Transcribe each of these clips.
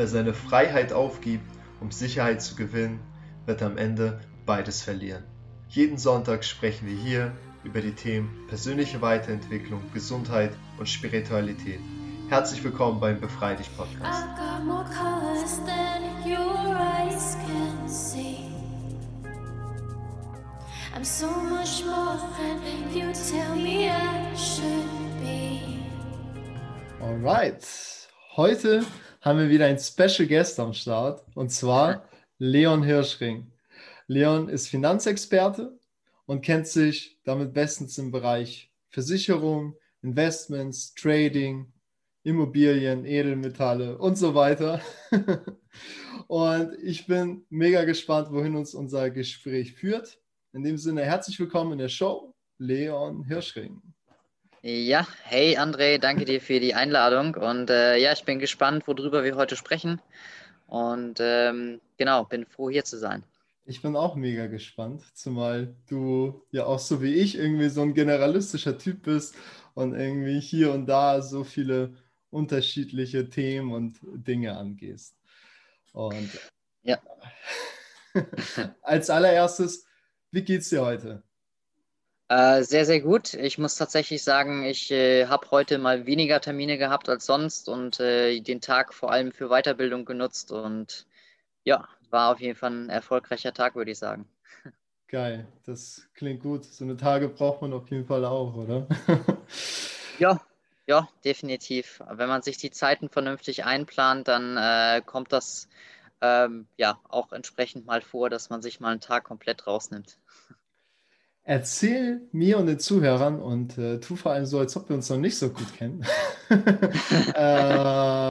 Wer seine Freiheit aufgibt, um Sicherheit zu gewinnen, wird am Ende beides verlieren. Jeden Sonntag sprechen wir hier über die Themen persönliche Weiterentwicklung, Gesundheit und Spiritualität. Herzlich willkommen beim Befrei dich Podcast. I'm so much more than you tell me I should be. Alright, heute haben wir wieder ein Special Guest am Start und zwar Leon Hirschring. Leon ist Finanzexperte und kennt sich damit bestens im Bereich Versicherung, Investments, Trading, Immobilien, Edelmetalle und so weiter. und ich bin mega gespannt, wohin uns unser Gespräch führt. In dem Sinne, herzlich willkommen in der Show, Leon Hirschring. Ja, hey André, danke dir für die Einladung und äh, ja, ich bin gespannt, worüber wir heute sprechen und ähm, genau, bin froh hier zu sein. Ich bin auch mega gespannt, zumal du ja auch so wie ich irgendwie so ein generalistischer Typ bist und irgendwie hier und da so viele unterschiedliche Themen und Dinge angehst. Und ja. als allererstes, wie geht's dir heute? Äh, sehr, sehr gut. Ich muss tatsächlich sagen, ich äh, habe heute mal weniger Termine gehabt als sonst und äh, den Tag vor allem für Weiterbildung genutzt und ja, war auf jeden Fall ein erfolgreicher Tag, würde ich sagen. Geil, das klingt gut. So eine Tage braucht man auf jeden Fall auch, oder? ja, ja, definitiv. Wenn man sich die Zeiten vernünftig einplant, dann äh, kommt das ähm, ja auch entsprechend mal vor, dass man sich mal einen Tag komplett rausnimmt. Erzähl mir und den Zuhörern und äh, tu vor allem so, als ob wir uns noch nicht so gut kennen, äh,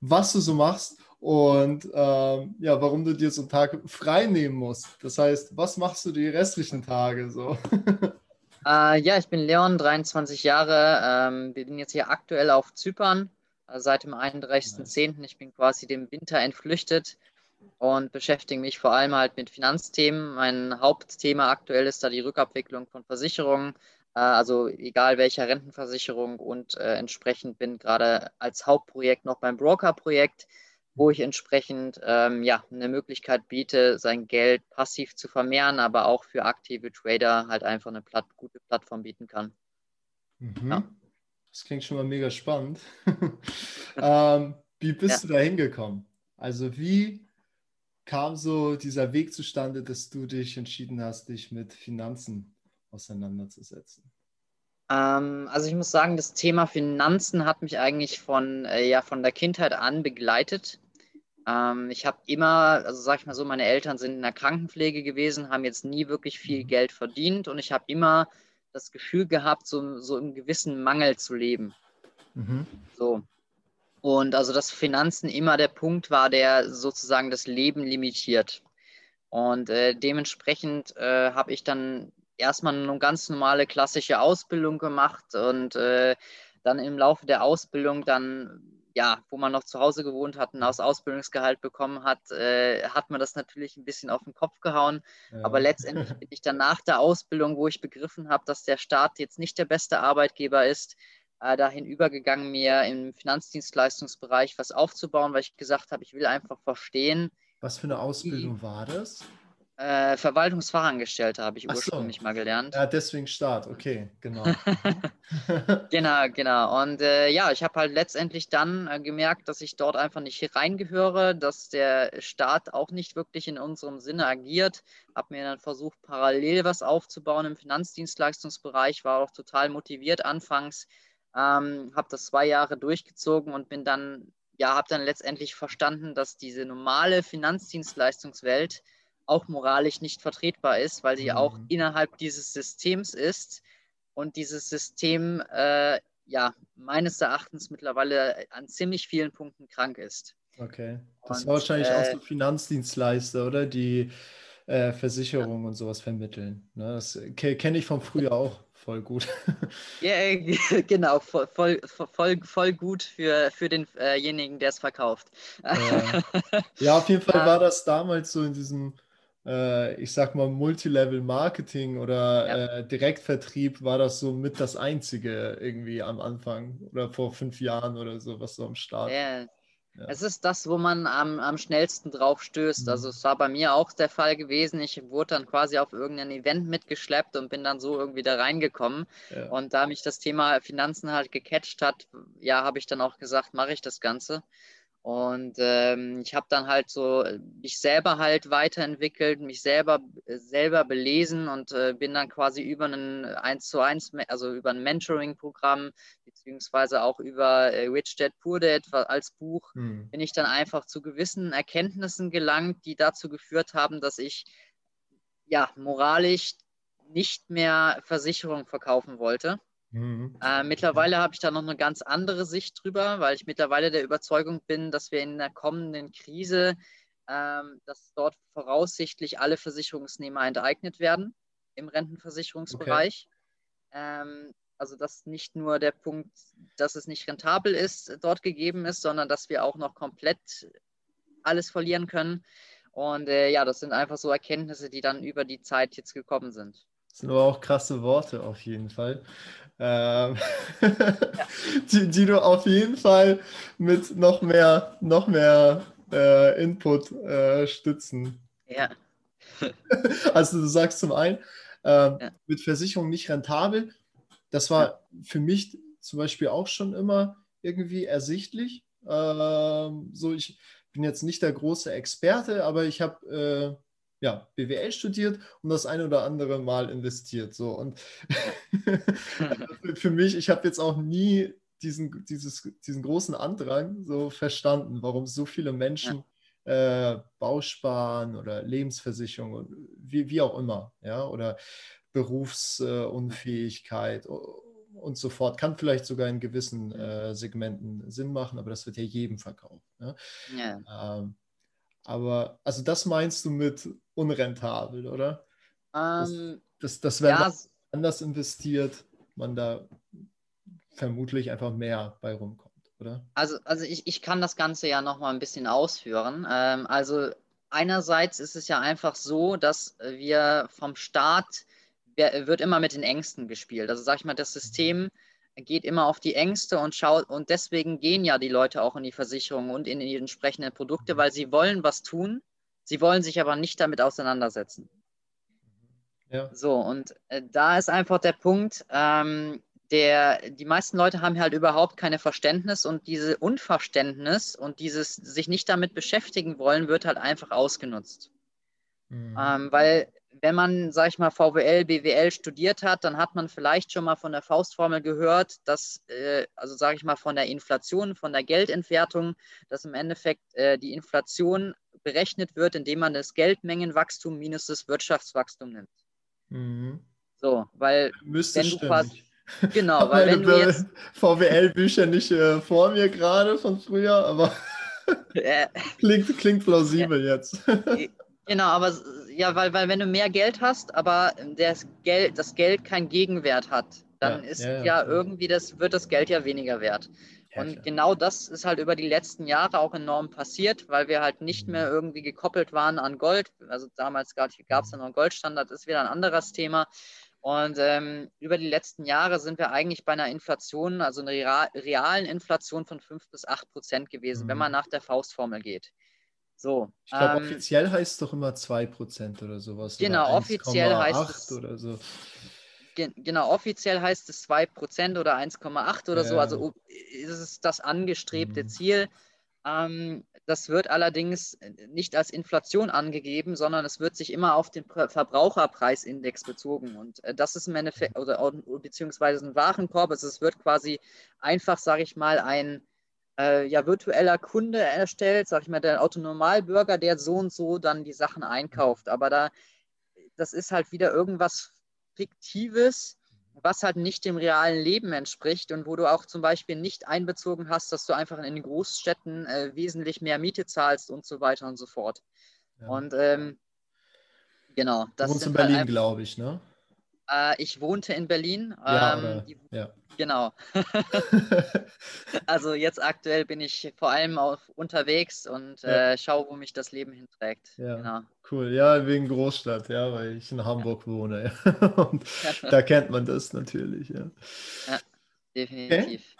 was du so machst und äh, ja, warum du dir so einen Tag frei nehmen musst. Das heißt, was machst du die restlichen Tage so? Äh, ja, ich bin Leon, 23 Jahre. Ähm, wir sind jetzt hier aktuell auf Zypern äh, seit dem 31.10. Ich bin quasi dem Winter entflüchtet und beschäftige mich vor allem halt mit Finanzthemen. Mein Hauptthema aktuell ist da die Rückabwicklung von Versicherungen, äh, also egal welcher Rentenversicherung und äh, entsprechend bin gerade als Hauptprojekt noch beim Broker-Projekt, wo ich entsprechend ähm, ja, eine Möglichkeit biete, sein Geld passiv zu vermehren, aber auch für aktive Trader halt einfach eine Platt, gute Plattform bieten kann. Mhm. Ja. Das klingt schon mal mega spannend. ähm, wie bist ja. du da hingekommen? Also wie kam so dieser Weg zustande, dass du dich entschieden hast, dich mit Finanzen auseinanderzusetzen? Ähm, also ich muss sagen, das Thema Finanzen hat mich eigentlich von, äh, ja, von der Kindheit an begleitet. Ähm, ich habe immer, also sag ich mal so, meine Eltern sind in der Krankenpflege gewesen, haben jetzt nie wirklich viel mhm. Geld verdient und ich habe immer das Gefühl gehabt, so, so im gewissen Mangel zu leben. Mhm. So. Und also, dass Finanzen immer der Punkt war, der sozusagen das Leben limitiert. Und äh, dementsprechend äh, habe ich dann erstmal eine ganz normale klassische Ausbildung gemacht und äh, dann im Laufe der Ausbildung dann, ja, wo man noch zu Hause gewohnt hat und aus Ausbildungsgehalt bekommen hat, äh, hat man das natürlich ein bisschen auf den Kopf gehauen. Ja. Aber letztendlich bin ich dann nach der Ausbildung, wo ich begriffen habe, dass der Staat jetzt nicht der beste Arbeitgeber ist, äh, dahin übergegangen, mir im Finanzdienstleistungsbereich was aufzubauen, weil ich gesagt habe, ich will einfach verstehen. Was für eine Ausbildung wie, war das? Äh, Verwaltungsfachangestellte habe ich Ach ursprünglich so. mal gelernt. Ja, deswegen Start, okay, genau. genau, genau. Und äh, ja, ich habe halt letztendlich dann äh, gemerkt, dass ich dort einfach nicht reingehöre, dass der Staat auch nicht wirklich in unserem Sinne agiert. Habe mir dann versucht, parallel was aufzubauen im Finanzdienstleistungsbereich, war auch total motiviert anfangs ähm, habe das zwei Jahre durchgezogen und bin dann, ja, habe dann letztendlich verstanden, dass diese normale Finanzdienstleistungswelt auch moralisch nicht vertretbar ist, weil sie mhm. auch innerhalb dieses Systems ist und dieses System, äh, ja, meines Erachtens mittlerweile an ziemlich vielen Punkten krank ist. Okay. Das und, war wahrscheinlich äh, auch so Finanzdienstleister, oder? Die äh, Versicherungen und sowas vermitteln. Ne? Das kenne ich von früher auch voll gut. Ja, genau, voll, voll, voll, voll gut für, für denjenigen, der es verkauft. Ja. ja, auf jeden Fall war das damals so in diesem, äh, ich sag mal, Multilevel-Marketing oder ja. äh, Direktvertrieb war das so mit das Einzige irgendwie am Anfang oder vor fünf Jahren oder so, was so am Start. Ja, Ja. Es ist das, wo man am, am schnellsten drauf stößt. Also mhm. es war bei mir auch der Fall gewesen. Ich wurde dann quasi auf irgendein Event mitgeschleppt und bin dann so irgendwie da reingekommen. Ja. Und da mich das Thema Finanzen halt gecatcht hat, ja, habe ich dann auch gesagt, mache ich das Ganze. Und ähm, ich habe dann halt so äh, mich selber halt weiterentwickelt, mich selber äh, selber belesen und äh, bin dann quasi über ein 1 zu 1, also über ein Mentoring-Programm, beziehungsweise auch über äh, Rich Dad Poor Dad als Buch, hm. bin ich dann einfach zu gewissen Erkenntnissen gelangt, die dazu geführt haben, dass ich ja moralisch nicht mehr Versicherung verkaufen wollte Mhm. Äh, mittlerweile habe ich da noch eine ganz andere Sicht drüber, weil ich mittlerweile der Überzeugung bin, dass wir in der kommenden Krise, ähm, dass dort voraussichtlich alle Versicherungsnehmer enteignet werden im Rentenversicherungsbereich. Okay. Ähm, also dass nicht nur der Punkt, dass es nicht rentabel ist, dort gegeben ist, sondern dass wir auch noch komplett alles verlieren können. Und äh, ja, das sind einfach so Erkenntnisse, die dann über die Zeit jetzt gekommen sind. Das sind aber auch krasse Worte auf jeden Fall ähm, ja. die, die, du auf jeden Fall mit noch mehr, noch mehr äh, Input äh, stützen. Ja. also du sagst zum einen, äh, ja. mit Versicherung nicht rentabel. Das war ja. für mich zum Beispiel auch schon immer irgendwie ersichtlich. Ähm, so, ich bin jetzt nicht der große Experte, aber ich habe äh, ja, BWL studiert und das ein oder andere Mal investiert. So. Und für mich, ich habe jetzt auch nie diesen, dieses, diesen großen Andrang so verstanden, warum so viele Menschen äh, Bausparen oder Lebensversicherung, wie, wie auch immer, ja, oder Berufsunfähigkeit äh, und so fort. Kann vielleicht sogar in gewissen äh, Segmenten Sinn machen, aber das wird ja jedem verkauft. Ja? ja. Ähm, aber also das meinst du mit unrentabel, oder? Ähm, das, das, das wäre ja, anders investiert, man da vermutlich einfach mehr bei rumkommt, oder? Also, also ich, ich kann das Ganze ja nochmal ein bisschen ausführen. Ähm, also einerseits ist es ja einfach so, dass wir vom Staat wird immer mit den Ängsten gespielt. Also sag ich mal, das System geht immer auf die Ängste und schaut, und deswegen gehen ja die Leute auch in die Versicherung und in die entsprechenden Produkte, weil sie wollen was tun, sie wollen sich aber nicht damit auseinandersetzen. Ja. So, und äh, da ist einfach der Punkt, ähm, der, die meisten Leute haben halt überhaupt keine Verständnis und diese Unverständnis und dieses sich nicht damit beschäftigen wollen, wird halt einfach ausgenutzt. Mhm. Ähm, weil wenn man, sag ich mal, VWL, BWL studiert hat, dann hat man vielleicht schon mal von der Faustformel gehört, dass, äh, also sage ich mal, von der Inflation, von der Geldentwertung, dass im Endeffekt äh, die Inflation berechnet wird, indem man das Geldmengenwachstum minus das Wirtschaftswachstum nimmt. Mhm. So, weil Müsste wenn du quasi. Genau, weil wenn du jetzt. VWL-Bücher nicht äh, vor mir gerade von früher, aber klingt, klingt plausibel jetzt. Genau, aber ja, weil, weil wenn du mehr Geld hast, aber das Geld, das Geld keinen Gegenwert hat, dann ja, ist ja, ja, irgendwie das, wird das Geld ja weniger wert. und klar. genau das ist halt über die letzten Jahre auch enorm passiert, weil wir halt nicht mehr mhm. irgendwie gekoppelt waren an Gold. Also damals gab es ja noch einen Goldstandard, ist wieder ein anderes Thema. Und ähm, über die letzten Jahre sind wir eigentlich bei einer Inflation, also einer realen Inflation von 5 bis 8 Prozent gewesen, mhm. wenn man nach der Faustformel geht. So, ich glaube, ähm, offiziell heißt es doch immer 2% oder sowas. Genau, oder offiziell heißt es. Oder so. genau, offiziell heißt es 2% oder 1,8 oder ja. so. Also ist es das angestrebte mhm. Ziel. Ähm, das wird allerdings nicht als Inflation angegeben, sondern es wird sich immer auf den Verbraucherpreisindex bezogen. Und äh, das ist im Endeffekt, oder beziehungsweise ein Warenkorb. Also es wird quasi einfach, sage ich mal, ein äh, ja, virtueller Kunde erstellt, sag ich mal, der Autonomalbürger, der so und so dann die Sachen einkauft. Aber da, das ist halt wieder irgendwas Fiktives, was halt nicht dem realen Leben entspricht und wo du auch zum Beispiel nicht einbezogen hast, dass du einfach in den Großstädten äh, wesentlich mehr Miete zahlst und so weiter und so fort. Ja. Und ähm, genau. Das wohnst in Berlin, halt glaube ich, ne? Äh, ich wohnte in Berlin. Ja, ähm, die, ja. Genau. also jetzt aktuell bin ich vor allem auf, unterwegs und ja. äh, schaue, wo mich das Leben hinträgt. Ja, genau. cool. Ja, wegen Großstadt, ja, weil ich in Hamburg wohne. und da kennt man das natürlich, ja. Ja, definitiv.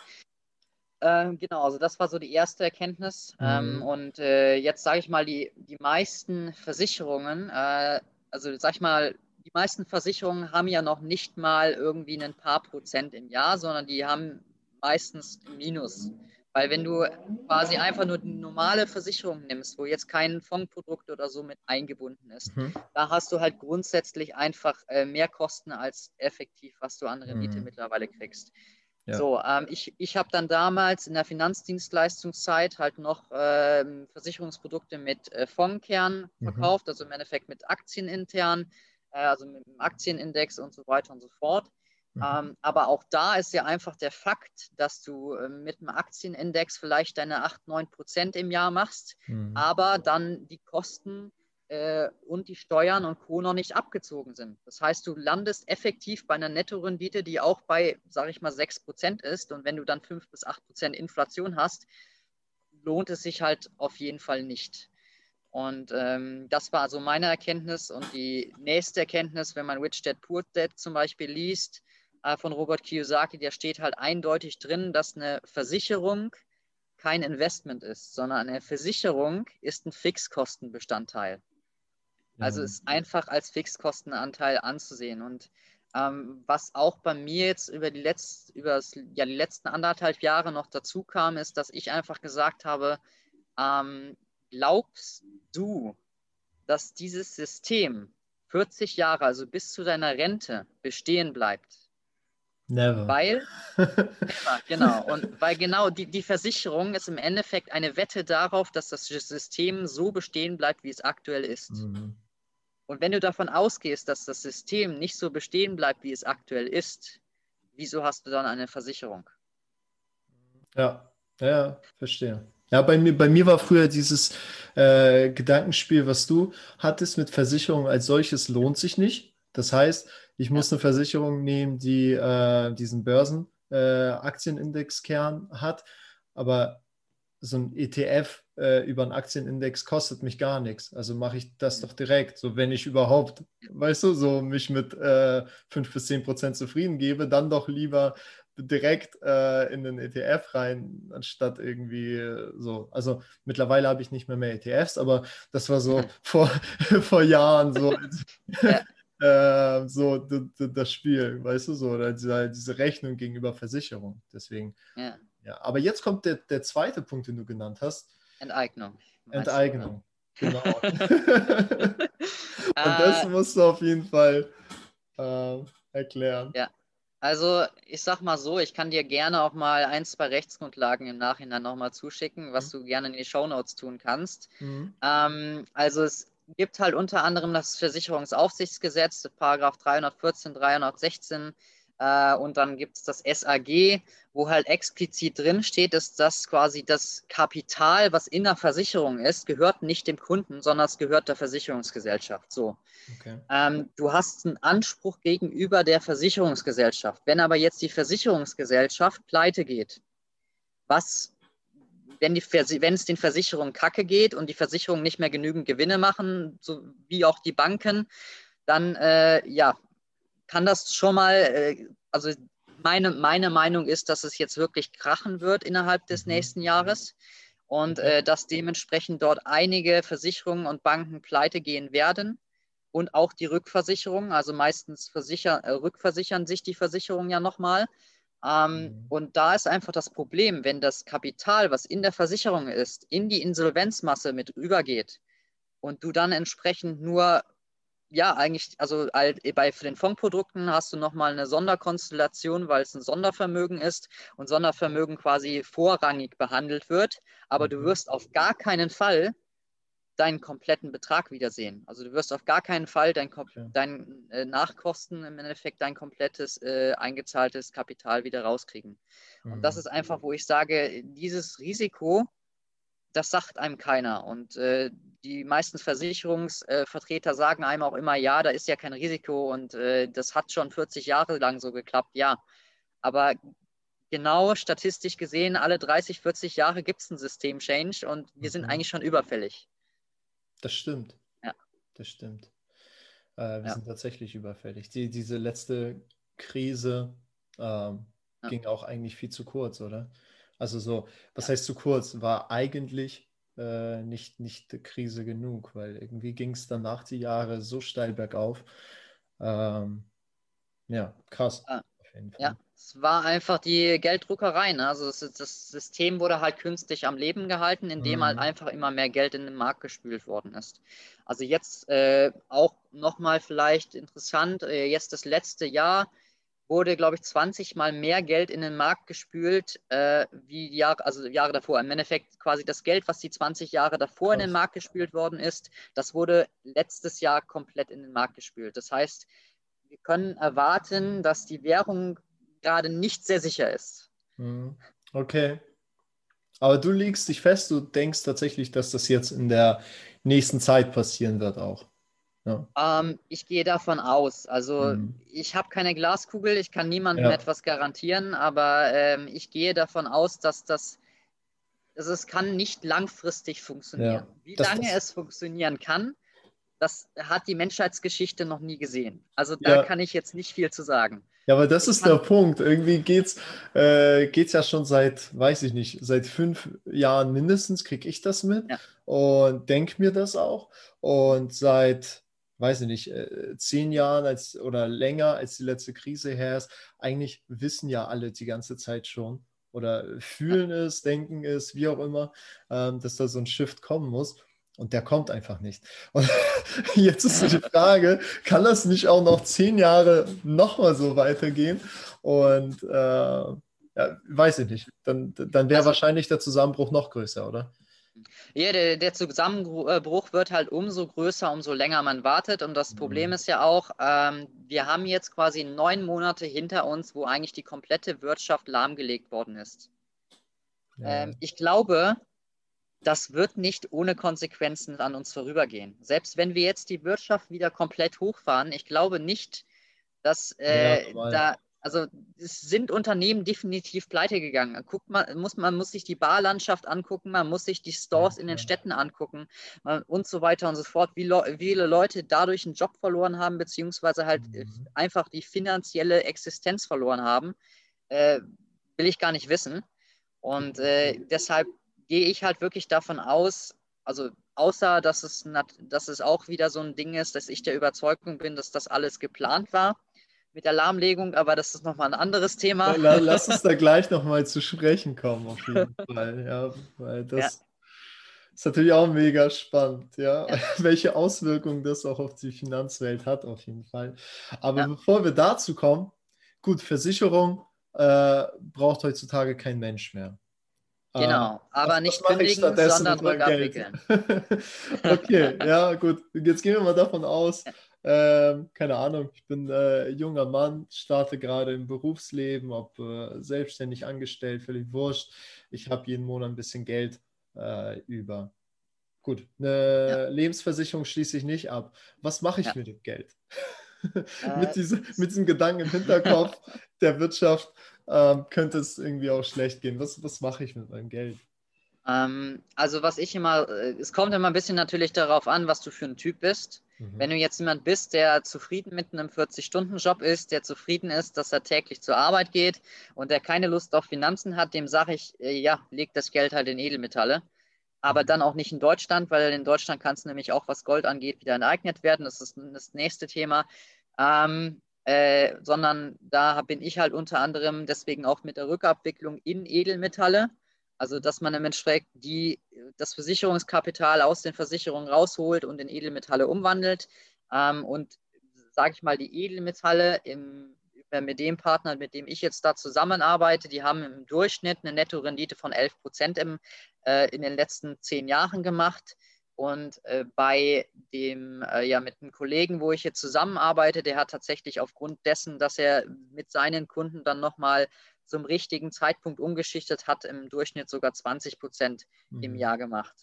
Okay. äh, genau, also das war so die erste Erkenntnis. Ähm, mhm. Ähm, und äh, jetzt sage ich mal, die, die meisten Versicherungen, äh, also sag ich mal, die meisten Versicherungen haben ja noch nicht mal irgendwie ein paar Prozent im Jahr, sondern die haben meistens Minus. Weil wenn du quasi einfach nur die normale Versicherung nimmst, wo jetzt kein Fondprodukt oder so mit eingebunden ist, mhm. da hast du halt grundsätzlich einfach äh, mehr Kosten als effektiv, was du an Rendite mhm. mittlerweile kriegst. Ja. So, ähm, ich, ich habe dann damals in der Finanzdienstleistungszeit halt noch ähm, Versicherungsprodukte mit äh, Fondkern mhm. verkauft, also im Endeffekt mit Aktien intern, äh, also mit dem Aktienindex und so weiter und so fort. Mhm. Ähm, aber auch da ist ja einfach der Fakt, dass du äh, mit einem Aktienindex vielleicht deine 8, 9 Prozent im Jahr machst, mhm. aber dann die Kosten äh, und die Steuern und Co. noch nicht abgezogen sind. Das heißt, du landest effektiv bei einer Nettorendite, die auch bei, sage ich mal, 6 Prozent ist. Und wenn du dann 5 bis 8 Prozent Inflation hast, lohnt es sich halt auf jeden Fall nicht. Und ähm, das war also meine Erkenntnis. Und die nächste Erkenntnis, wenn man Rich Dad Poor Dad zum Beispiel liest, äh, von Robert Kiyosaki, der steht halt eindeutig drin, dass eine Versicherung kein Investment ist, sondern eine Versicherung ist ein Fixkostenbestandteil. Also ist einfach als Fixkostenanteil anzusehen. Und ähm, was auch bei mir jetzt über die, Letz-, über ja, die letzten anderthalb Jahre noch dazu kam, ist, dass ich einfach gesagt habe, ähm, glaubst du, dass dieses System 40 Jahre, also bis zu deiner Rente, bestehen bleibt? Never. Weil, never, genau, und weil genau die, die Versicherung ist im Endeffekt eine Wette darauf, dass das System so bestehen bleibt, wie es aktuell ist. Mhm. Und wenn du davon ausgehst, dass das System nicht so bestehen bleibt, wie es aktuell ist, wieso hast du dann eine Versicherung? Ja, ja, verstehe. Ja, bei mir, bei mir war früher dieses äh, Gedankenspiel, was du hattest mit Versicherung als solches, lohnt sich nicht. Das heißt, ich muss eine Versicherung nehmen, die äh, diesen Börsenaktienindex-Kern äh, hat, aber so ein ETF äh, über einen Aktienindex kostet mich gar nichts. Also mache ich das doch direkt, so wenn ich überhaupt, weißt du, so mich mit äh, 5 bis 10 Prozent zufrieden gebe, dann doch lieber direkt äh, in den ETF rein, anstatt irgendwie äh, so. Also mittlerweile habe ich nicht mehr mehr ETFs, aber das war so vor, vor Jahren so. äh, so das Spiel, weißt du, so, oder diese, diese Rechnung gegenüber Versicherung. Deswegen. Ja. ja. Aber jetzt kommt der, der zweite Punkt, den du genannt hast. Enteignung. Enteignung, genau. Und das äh, musst du auf jeden Fall äh, erklären. Ja. Also, ich sag mal so, ich kann dir gerne auch mal ein, zwei Rechtsgrundlagen im Nachhinein nochmal zuschicken, was mhm. du gerne in die Shownotes tun kannst. Mhm. Ähm, also, es gibt halt unter anderem das Versicherungsaufsichtsgesetz, Paragraph 314, 316 äh, und dann gibt es das SAG, wo halt explizit drin steht, dass das quasi das Kapital, was in der Versicherung ist, gehört nicht dem Kunden, sondern es gehört der Versicherungsgesellschaft. So. Okay. Ähm, du hast einen Anspruch gegenüber der Versicherungsgesellschaft. Wenn aber jetzt die Versicherungsgesellschaft pleite geht, was wenn, die, wenn es den Versicherungen kacke geht und die Versicherungen nicht mehr genügend Gewinne machen, so wie auch die Banken, dann äh, ja, kann das schon mal, äh, also meine, meine Meinung ist, dass es jetzt wirklich krachen wird innerhalb des mhm. nächsten Jahres und äh, dass dementsprechend dort einige Versicherungen und Banken pleite gehen werden und auch die Rückversicherung, also meistens versichern, äh, rückversichern sich die Versicherungen ja nochmal. Ähm, mhm. Und da ist einfach das Problem, wenn das Kapital, was in der Versicherung ist, in die Insolvenzmasse mit übergeht und du dann entsprechend nur, ja, eigentlich, also bei den Fondprodukten hast du nochmal eine Sonderkonstellation, weil es ein Sondervermögen ist und Sondervermögen quasi vorrangig behandelt wird, aber du mhm. wirst auf gar keinen Fall deinen kompletten Betrag wiedersehen. Also du wirst auf gar keinen Fall dein, dein äh, Nachkosten im Endeffekt dein komplettes äh, eingezahltes Kapital wieder rauskriegen. Und das mhm. ist einfach, wo ich sage, dieses Risiko, das sagt einem keiner. Und äh, die meisten Versicherungsvertreter sagen einem auch immer, ja, da ist ja kein Risiko und äh, das hat schon 40 Jahre lang so geklappt, ja. Aber genau statistisch gesehen, alle 30, 40 Jahre gibt es einen System-Change und wir sind mhm. eigentlich schon überfällig. Das stimmt. Ja. Das stimmt. Äh, wir ja. sind tatsächlich überfällig. Die, diese letzte Krise ähm, ja. ging auch eigentlich viel zu kurz, oder? Also so, was heißt zu kurz? War eigentlich äh, nicht, nicht Krise genug, weil irgendwie ging es danach die Jahre so steil bergauf. Ähm, ja, krass. Ah, ja, es war einfach die Gelddruckerei. Ne? Also das, das, System wurde halt künstlich am Leben gehalten, indem halt mhm. halt einfach immer mehr Geld in den Markt gespült worden ist. Also jetzt äh, auch nochmal vielleicht interessant, äh, jetzt das letzte Jahr wurde, glaube ich, 20 Mal mehr Geld in den Markt gespült, äh, wie die Jahre, also Jahre davor. Im Endeffekt quasi das Geld, was die 20 Jahre davor in den Markt gespült worden ist, das wurde letztes Jahr komplett in den Markt gespült. Das heißt, wir können erwarten, dass die Währung gerade nicht sehr sicher ist. Mhm. Okay. Aber du legst dich fest, du denkst tatsächlich, dass das jetzt in der nächsten Zeit passieren wird auch. Ja. Ähm, ich gehe davon aus. Also mhm. ich habe keine Glaskugel, ich kann niemandem ja. etwas garantieren, aber ähm, ich gehe davon aus, dass das also es kann nicht langfristig funktionieren. Ja. Wie das, lange das... es funktionieren kann, das hat die Menschheitsgeschichte noch nie gesehen. Also da kann ich jetzt nicht viel zu sagen. Ja, aber das ist der Punkt. Irgendwie geht es äh, geht's ja schon seit, weiß ich nicht, seit fünf Jahren mindestens kriege ich das mit und denke mir das auch. Und seit weiß ich nicht, äh, zehn Jahren als, oder länger als die letzte Krise her ist, eigentlich wissen ja alle die ganze Zeit schon oder fühlen es, denken es, wie auch immer, ähm, dass da so ein Shift kommen muss. Und der kommt einfach nicht. Und jetzt ist so die Frage, kann das nicht auch noch zehn Jahre nochmal so weitergehen? Und äh, ja, weiß ich nicht. Dann, dann wäre also, wahrscheinlich der Zusammenbruch noch größer, oder? Ja, der, der, Zusammenbruch wird halt umso größer, umso länger man wartet. Und das Problem mhm. ist ja auch, ähm, wir haben jetzt quasi neun Monate hinter uns, wo eigentlich die komplette Wirtschaft lahmgelegt worden ist. Ja. Ähm, ich glaube, das wird nicht ohne Konsequenzen an uns vorübergehen. Selbst wenn wir jetzt die Wirtschaft wieder komplett hochfahren, ich glaube nicht, dass äh, ja, da also es sind Unternehmen definitiv pleite gegangen. Guckt man, muss, man muss sich die Barlandschaft angucken, man muss sich die Stores in den Städten angucken man, und so weiter und so fort, wie le viele Leute dadurch einen Job verloren haben, beziehungsweise halt mhm. einfach die finanzielle Existenz verloren haben, äh, will ich gar nicht wissen. Und äh, deshalb gehe ich halt wirklich davon aus, also außer dass es, dass es auch wieder so ein Ding ist, dass ich der Überzeugung bin, dass das alles geplant war mit der Lahmlegung, aber das ist nochmal ein anderes Thema. Lass uns da gleich nochmal zu sprechen kommen, auf jeden Fall. Ja, weil das ja. ist natürlich auch mega spannend, ja? ja? welche Auswirkungen das auch auf die Finanzwelt hat, auf jeden Fall. Aber ja. bevor wir dazu kommen, gut, Versicherung äh, braucht heutzutage kein Mensch mehr. Genau, ähm, aber was, nicht kündigen, sondern rückabwickeln. okay, ja, gut. Jetzt gehen wir mal davon aus, ähm, keine Ahnung, ich bin äh, junger Mann, starte gerade im Berufsleben, ob äh, selbstständig angestellt, völlig wurscht. Ich habe jeden Monat ein bisschen Geld äh, über. Gut, eine ja. Lebensversicherung schließe ich nicht ab. Was mache ich ja. mit dem Geld? mit, diese, mit diesem Gedanken im Hinterkopf der Wirtschaft ähm, könnte es irgendwie auch schlecht gehen. Was, was mache ich mit meinem Geld? Ähm, also was ich immer, äh, es kommt immer ein bisschen natürlich darauf an, was du für ein Typ bist. Mhm. Wenn du jetzt jemand bist, der zufrieden mit einem 40-Stunden-Job ist, der zufrieden ist, dass er täglich zur Arbeit geht und der keine Lust auf Finanzen hat, dem sage ich, äh, ja, leg das Geld halt in Edelmetalle. Aber mhm. dann auch nicht in Deutschland, weil in Deutschland kann es nämlich auch, was Gold angeht, wieder enteignet werden. Das ist das nächste Thema. Ähm, äh, sondern da bin ich halt unter anderem deswegen auch mit der Rückabwicklung in Edelmetalle also, dass man im Endeffekt die, das Versicherungskapital aus den Versicherungen rausholt und in Edelmetalle umwandelt. Ähm, und, sage ich mal, die Edelmetalle im, mit dem Partner, mit dem ich jetzt da zusammenarbeite, die haben im Durchschnitt eine Nettorendite von 11 Prozent äh, in den letzten zehn Jahren gemacht. Und äh, bei dem, äh, ja, mit einem Kollegen, wo ich jetzt zusammenarbeite, der hat tatsächlich aufgrund dessen, dass er mit seinen Kunden dann nochmal zum richtigen Zeitpunkt umgeschichtet hat, im Durchschnitt sogar 20 Prozent mhm. im Jahr gemacht.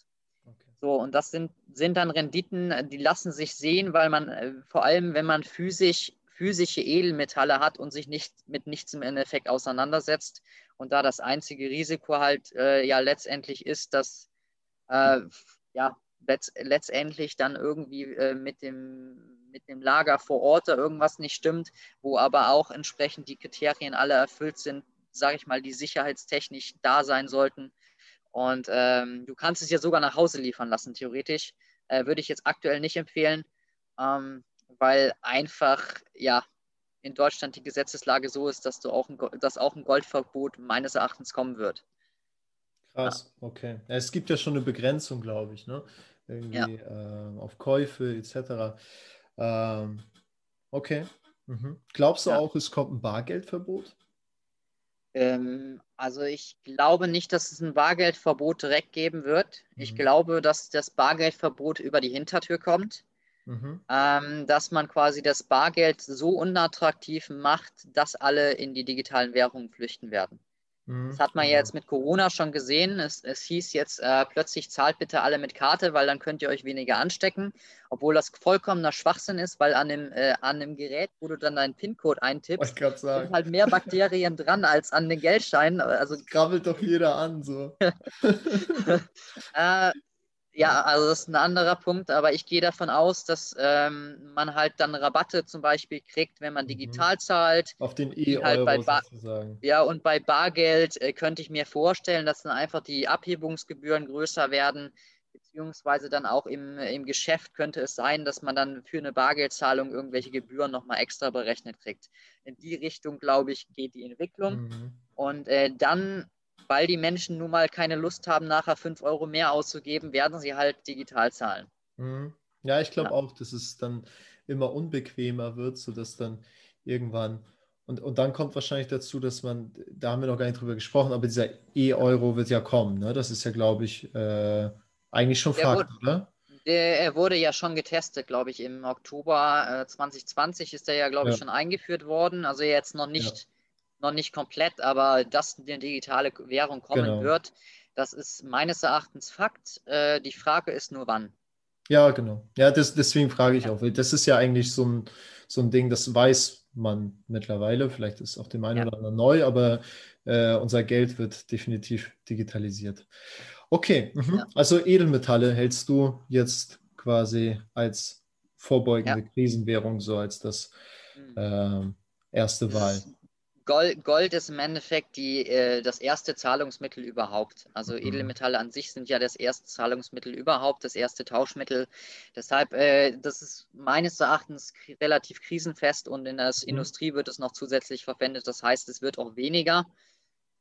Okay. So, und das sind, sind dann Renditen, die lassen sich sehen, weil man äh, vor allem, wenn man physisch, physische Edelmetalle hat und sich nicht mit nichts im Endeffekt auseinandersetzt und da das einzige Risiko halt äh, ja letztendlich ist, dass äh, ja letzt, letztendlich dann irgendwie äh, mit dem mit dem Lager vor Ort da irgendwas nicht stimmt, wo aber auch entsprechend die Kriterien alle erfüllt sind, sage ich mal, die sicherheitstechnisch da sein sollten. Und ähm, du kannst es ja sogar nach Hause liefern lassen, theoretisch. Äh, würde ich jetzt aktuell nicht empfehlen, ähm, weil einfach, ja, in Deutschland die Gesetzeslage so ist, dass, du auch ein, dass auch ein Goldverbot meines Erachtens kommen wird. Krass, ja. okay. Ja, es gibt ja schon eine Begrenzung, glaube ich, ne? Irgendwie ja. äh, auf Käufe etc. Ähm, okay. Mhm. Glaubst du auch, es kommt ein Bargeldverbot? Ähm, also ich glaube nicht, dass es ein Bargeldverbot direkt geben wird. Mhm. Ich glaube, dass das Bargeldverbot über die Hintertür kommt. Mhm. Ähm, dass man quasi das Bargeld so unattraktiv macht, dass alle in die digitalen Währungen flüchten werden. Mhm. Das hat man jetzt mit Corona schon gesehen. Es, es hieß jetzt äh, plötzlich, zahlt bitte alle mit Karte, weil dann könnt ihr euch weniger anstecken. Obwohl das vollkommener Schwachsinn ist, weil an dem, äh, an dem Gerät, wo du dann deinen PIN-Code eintippst, sind halt mehr Bakterien dran als an den Geldscheinen. Also, Krabbelt doch jeder an, so. äh, ja, also das ist ein anderer Punkt, aber ich gehe davon aus, dass ähm, man halt dann Rabatte zum Beispiel kriegt, wenn man mhm. digital zahlt. Auf den E-Euro halt sozusagen. Ja, und bei Bargeld äh, könnte ich mir vorstellen, dass dann einfach die Abhebungsgebühren größer werden, beziehungsweise dann auch im, im Geschäft könnte es sein, dass man dann für eine Bargeldzahlung irgendwelche Gebühren nochmal extra berechnet kriegt. In die Richtung, glaube ich, geht die Entwicklung. Mhm. Und äh, dann weil die Menschen nun mal keine Lust haben, nachher 5 Euro mehr auszugeben, werden sie halt digital zahlen. Mhm. Ja, ich glaube ja. auch, dass es dann immer unbequemer wird, sodass dann irgendwann und, und dann kommt wahrscheinlich dazu, dass man, da haben wir noch gar nicht drüber gesprochen, aber dieser E-Euro wird ja kommen. Ne? Das ist ja, glaube ich, äh, eigentlich schon Fakt, oder? Der, er wurde ja schon getestet, glaube ich, im Oktober äh, 2020 ist er ja, glaube ja. ich, schon eingeführt worden. Also jetzt noch nicht noch nicht komplett, aber dass eine digitale Währung kommen genau. wird, das ist meines Erachtens Fakt. Äh, die Frage ist nur wann. Ja, genau. Ja, das, deswegen frage ich ja. auch. Das ist ja eigentlich so ein, so ein Ding, das weiß man mittlerweile. Vielleicht ist auch dem einen ja. oder anderen neu, aber äh, unser Geld wird definitiv digitalisiert. Okay, mhm. ja. also Edelmetalle hältst du jetzt quasi als vorbeugende Krisenwährung, so als das äh, erste Wahl. Gold, Gold ist im Endeffekt die, äh, das erste Zahlungsmittel überhaupt. Also mhm. Edelmetalle an sich sind ja das erste Zahlungsmittel überhaupt, das erste Tauschmittel. Deshalb, äh, das ist meines Erachtens relativ krisenfest und in der mhm. Industrie wird es noch zusätzlich verwendet. Das heißt, es wird auch weniger.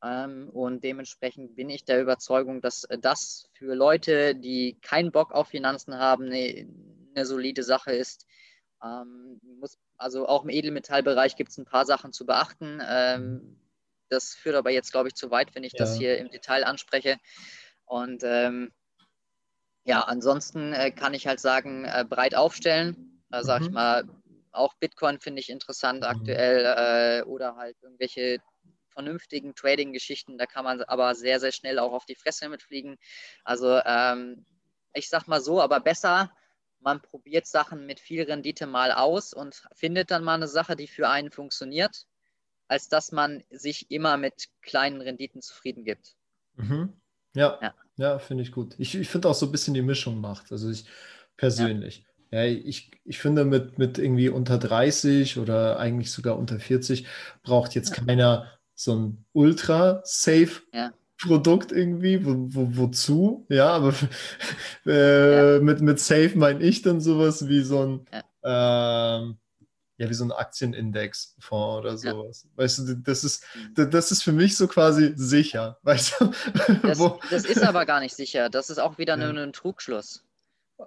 Ähm, und dementsprechend bin ich der Überzeugung, dass das für Leute, die keinen Bock auf Finanzen haben, eine, eine solide Sache ist. Ähm, muss also auch im Edelmetallbereich gibt es ein paar Sachen zu beachten. Ähm, mhm. das führt aber jetzt, glaube ich, zu weit, wenn ich ja. das hier im Detail anspreche. Und ähm, ja, ansonsten äh, kann ich halt sagen, äh, breit aufstellen. Da sage mhm. ich mal, auch Bitcoin finde ich interessant mhm. aktuell äh, oder halt irgendwelche vernünftigen Trading-Geschichten. Da kann man aber sehr, sehr schnell auch auf die Fresse mitfliegen. Also ähm, ich sag mal so, aber besser man probiert Sachen mit viel Rendite mal aus und findet dann mal eine Sache, die für einen funktioniert, als dass man sich immer mit kleinen Renditen zufrieden gibt. Mhm. Ja, ja, ja finde ich gut. Ich, ich finde auch so ein bisschen die Mischung macht. Also ich persönlich. Ja, ja ich, ich finde mit, mit irgendwie unter 30 oder eigentlich sogar unter 40 braucht jetzt ja. keiner so ein ultra safe. Produkt irgendwie, wo, wo, wozu? Ja, aber äh, ja. Mit, mit Safe meine ich dann sowas wie so ein, ja. Ähm, ja, wie so ein Aktienindex-Fonds oder sowas. Ja. Weißt du, das ist, das ist für mich so quasi sicher. Weißt du? Das, das ist aber gar nicht sicher. Das ist auch wieder nur ein Trugschluss.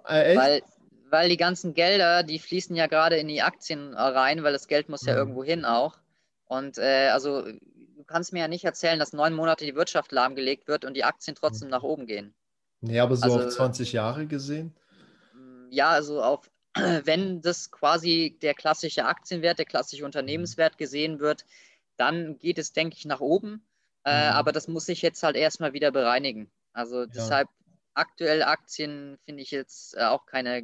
Äh, weil, weil die ganzen Gelder, die fließen ja gerade in die Aktien rein, weil das Geld muss ja mhm. irgendwo hin auch. Und äh, also kannst mir ja nicht erzählen, dass neun Monate die Wirtschaft lahmgelegt wird und die Aktien trotzdem nach oben gehen. Nee, aber so also, auf 20 Jahre gesehen? Mm, ja, also auf, wenn das quasi der klassische Aktienwert, der klassische Unternehmenswert gesehen wird, dann geht es, denke ich, nach oben. Äh, mhm. aber das muss sich jetzt halt erstmal wieder bereinigen. Also ja. deshalb aktuell Aktien finde ich jetzt äh, auch keine,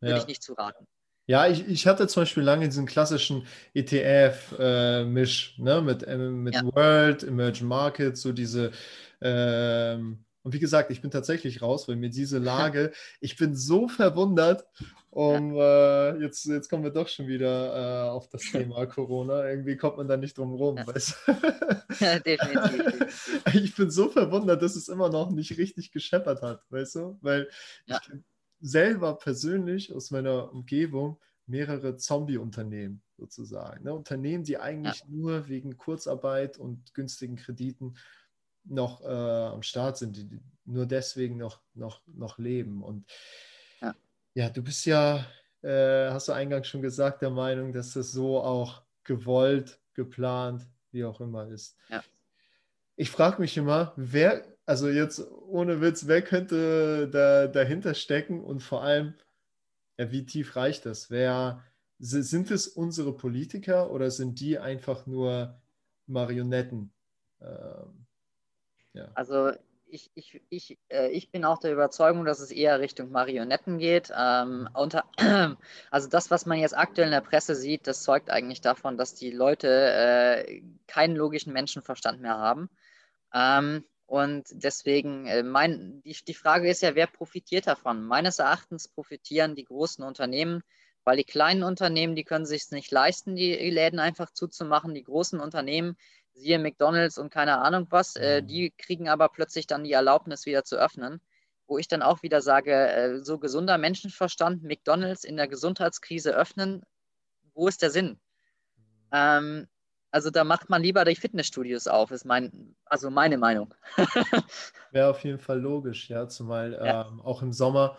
würde ja. ich nicht zu raten. Ja, ich, ich hatte zum Beispiel lange diesen klassischen ETF-Misch, äh, ne, mit, äh, mit ja. World, Emerging Markets, so diese, ähm, Und wie gesagt, ich bin tatsächlich raus, weil mir diese Lage, ich bin so verwundert. Um, äh, jetzt, jetzt kommen wir doch schon wieder äh, auf das Thema Corona. Irgendwie kommt man da nicht drum rum. Ja. Weißt? ja, definitiv. Ich bin so verwundert, dass es immer noch nicht richtig gescheppert hat, weißt du? Weil ja. ich selber persönlich aus meiner Umgebung mehrere Zombie-Unternehmen sozusagen. Ne? Unternehmen, die eigentlich ja. nur wegen Kurzarbeit und günstigen Krediten noch äh, am Start sind, die nur deswegen noch, noch, noch leben. Und ja, ja du bist ja, äh, hast du eingangs schon gesagt, der Meinung, dass das so auch gewollt, geplant, wie auch immer ist. Ja. Ich frage mich immer, wer, also jetzt ohne Witz, wer könnte da, dahinter stecken und vor allem, ja, wie tief reicht das? Wer, sind es unsere Politiker oder sind die einfach nur Marionetten? Ähm, ja. Also ich, ich, ich, äh, ich bin auch der Überzeugung, dass es eher Richtung Marionetten geht. Ähm, unter, also das, was man jetzt aktuell in der Presse sieht, das zeugt eigentlich davon, dass die Leute äh, keinen logischen Menschenverstand mehr haben. Ähm, und deswegen, äh, mein, die, die Frage ist ja, wer profitiert davon? Meines Erachtens profitieren die großen Unternehmen, weil die kleinen Unternehmen, die können sich nicht leisten, die Läden einfach zuzumachen. Die großen Unternehmen, siehe McDonalds und keine Ahnung was, äh, mhm. die kriegen aber plötzlich dann die Erlaubnis wieder zu öffnen. Wo ich dann auch wieder sage, äh, so gesunder Menschenverstand, McDonalds in der Gesundheitskrise öffnen, wo ist der Sinn? Mhm. Ähm, also da macht man lieber die Fitnessstudios auf, ist mein, also meine Meinung. Wäre auf jeden Fall logisch, ja, zumal ja. Ähm, auch im Sommer,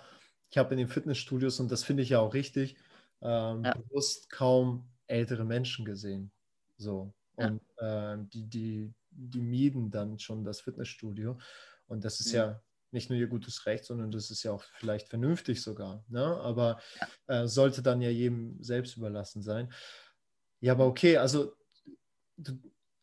ich habe in den Fitnessstudios, und das finde ich ja auch richtig, ähm, ja. bewusst kaum ältere Menschen gesehen. So. Und ja. äh, die, die, die mieden dann schon das Fitnessstudio. Und das ist ja, ja nicht nur ihr gutes Recht, sondern das ist ja auch vielleicht vernünftig sogar. Ne? Aber äh, sollte dann ja jedem selbst überlassen sein. Ja, aber okay, also, du,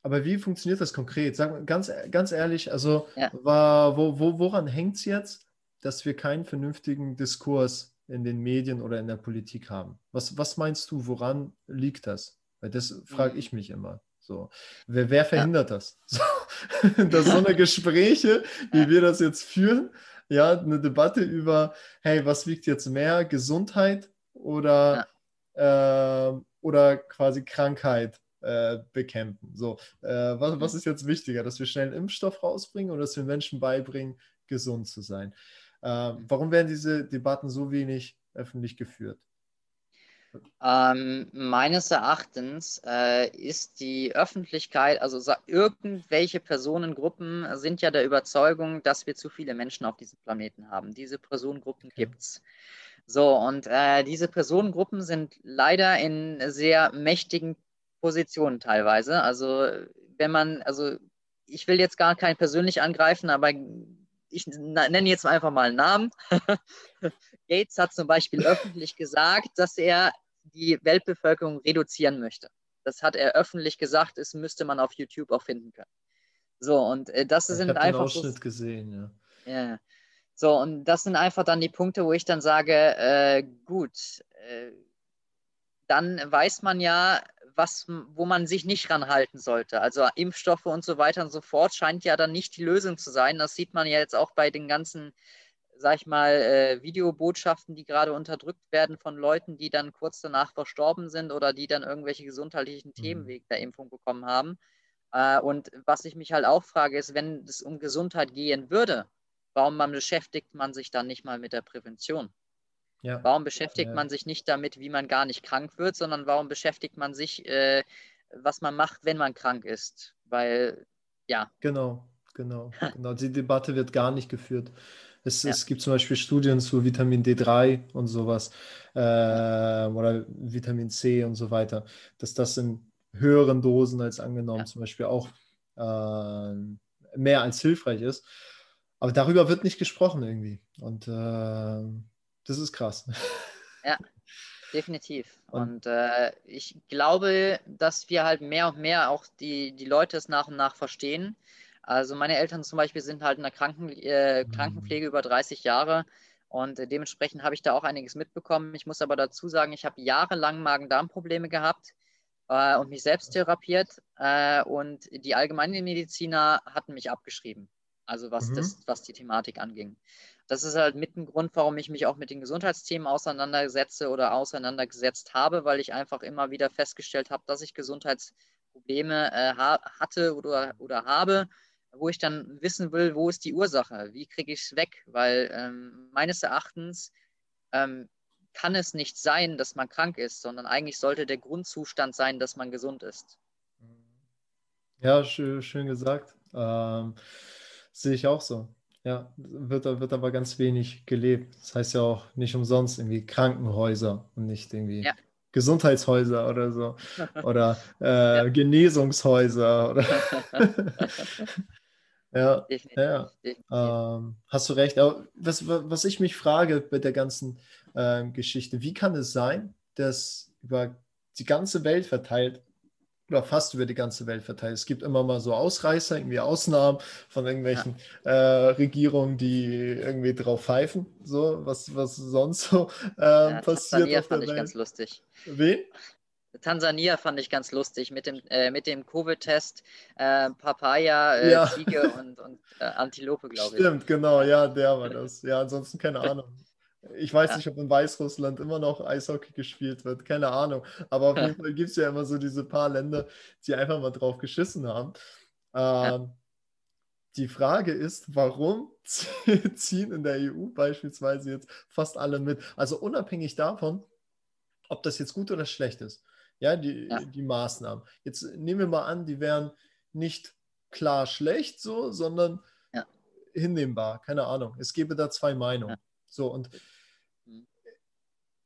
aber wie funktioniert das konkret? Sag ganz, ganz ehrlich, also ja. war, wo, wo, woran hängt es jetzt, dass wir keinen vernünftigen Diskurs in den Medien oder in der Politik haben? Was, was meinst du, woran liegt das? Weil das frage mhm. ich mich immer. So. Wer, wer verhindert ja. das? So, dass so eine Gespräche, wie wir das jetzt führen, ja, eine Debatte über, hey, was wiegt jetzt mehr, Gesundheit oder, ja. äh, oder quasi Krankheit äh, bekämpfen? So, äh, was, was mhm. ist jetzt wichtiger, dass wir schnell einen Impfstoff rausbringen oder dass wir Menschen beibringen, gesund zu sein? Äh, mhm. warum werden diese Debatten so wenig öffentlich geführt? Ähm, meines Erachtens äh, ist die Öffentlichkeit, also irgendwelche Personengruppen sind ja der Überzeugung, dass wir zu viele Menschen auf diesem Planeten haben. Diese Personengruppen gibt es. So, und äh, diese Personengruppen sind leider in sehr mächtigen Positionen teilweise. Also, wenn man, also ich will jetzt gar keinen persönlich angreifen, aber ich nenne jetzt einfach mal einen Namen. Gates hat zum Beispiel öffentlich gesagt, dass er die Weltbevölkerung reduzieren möchte. Das hat er öffentlich gesagt, das müsste man auf YouTube auch finden können. So, und äh, das ich sind einfach. Ich habe den Ausschnitt so, gesehen, ja. Ja. So, und das sind einfach dann die Punkte, wo ich dann sage, äh, gut, äh, dann weiß man ja, was, wo man sich nicht ranhalten sollte. Also Impfstoffe und so weiter und so fort scheint ja dann nicht die Lösung zu sein. Das sieht man ja jetzt auch bei den ganzen, sag ich mal, äh, Videobotschaften, die gerade unterdrückt werden von Leuten, die dann kurz danach verstorben sind oder die dann irgendwelche gesundheitlichen Themen mhm. wegen der Impfung bekommen haben. Äh, und was ich mich halt auch frage, ist, wenn es um Gesundheit gehen würde, warum man beschäftigt man sich dann nicht mal mit der Prävention? Ja. Warum beschäftigt ja. man sich nicht damit, wie man gar nicht krank wird, sondern warum beschäftigt man sich, äh, was man macht, wenn man krank ist? Weil, ja. Genau, genau, genau. Die Debatte wird gar nicht geführt. Es, ja. es gibt zum Beispiel Studien zu Vitamin D3 und sowas äh, oder Vitamin C und so weiter, dass das in höheren Dosen als angenommen ja. zum Beispiel auch äh, mehr als hilfreich ist. Aber darüber wird nicht gesprochen irgendwie. Und äh, das ist krass. Ja, definitiv. Und, und äh, ich glaube, dass wir halt mehr und mehr auch die, die Leute es nach und nach verstehen. Also meine Eltern zum Beispiel sind halt in der Kranken, äh, mhm. Krankenpflege über 30 Jahre und äh, dementsprechend habe ich da auch einiges mitbekommen. Ich muss aber dazu sagen, ich habe jahrelang Magen-Darm-Probleme gehabt äh, und mich selbst therapiert äh, und die Allgemeinmediziner hatten mich abgeschrieben Also was, mhm. das, was die Thematik anging. Das ist halt mit ein Grund, warum ich mich auch mit den Gesundheitsthemen auseinandersetze oder auseinandergesetzt habe, weil ich einfach immer wieder festgestellt habe, dass ich Gesundheitsprobleme äh, ha hatte oder, oder habe, wo ich dann wissen will, wo ist die Ursache, wie kriege ich es weg, weil ähm, meines Erachtens ähm, kann es nicht sein, dass man krank ist, sondern eigentlich sollte der Grundzustand sein, dass man gesund ist. Ja, schön, schön gesagt. Ähm, sehe ich auch so. Ja, wird, wird aber ganz wenig gelebt. Das heißt ja auch nicht umsonst irgendwie Krankenhäuser und nicht irgendwie ja. Gesundheitshäuser oder so. Oder äh, ja. Genesungshäuser. Oder ja, Definitiv. ja. Definitiv. Ähm, hast du recht. Aber was, was ich mich frage bei der ganzen ähm, Geschichte, wie kann es sein, dass über die ganze Welt verteilt oder fast über die ganze Welt verteilt. Es gibt immer mal so Ausreißer, irgendwie Ausnahmen von irgendwelchen ja. äh, Regierungen, die irgendwie drauf pfeifen, so was, was sonst so äh, ja, passiert. Tansania fand ich ganz lustig. Wen? Tansania fand ich ganz lustig mit dem, äh, dem Covid-Test, äh, Papaya, äh, ja. Ziege und, und äh, Antilope, glaube ich. Stimmt, genau, ja, der war das. Ja, ansonsten keine Ahnung. Ich weiß ja. nicht, ob in Weißrussland immer noch Eishockey gespielt wird, keine Ahnung. Aber auf jeden Fall gibt es ja immer so diese paar Länder, die einfach mal drauf geschissen haben. Ähm, ja. Die Frage ist, warum ziehen in der EU beispielsweise jetzt fast alle mit? Also unabhängig davon, ob das jetzt gut oder schlecht ist, ja, die, ja. die Maßnahmen. Jetzt nehmen wir mal an, die wären nicht klar schlecht so, sondern ja. hinnehmbar, keine Ahnung. Es gäbe da zwei Meinungen. So, und mhm.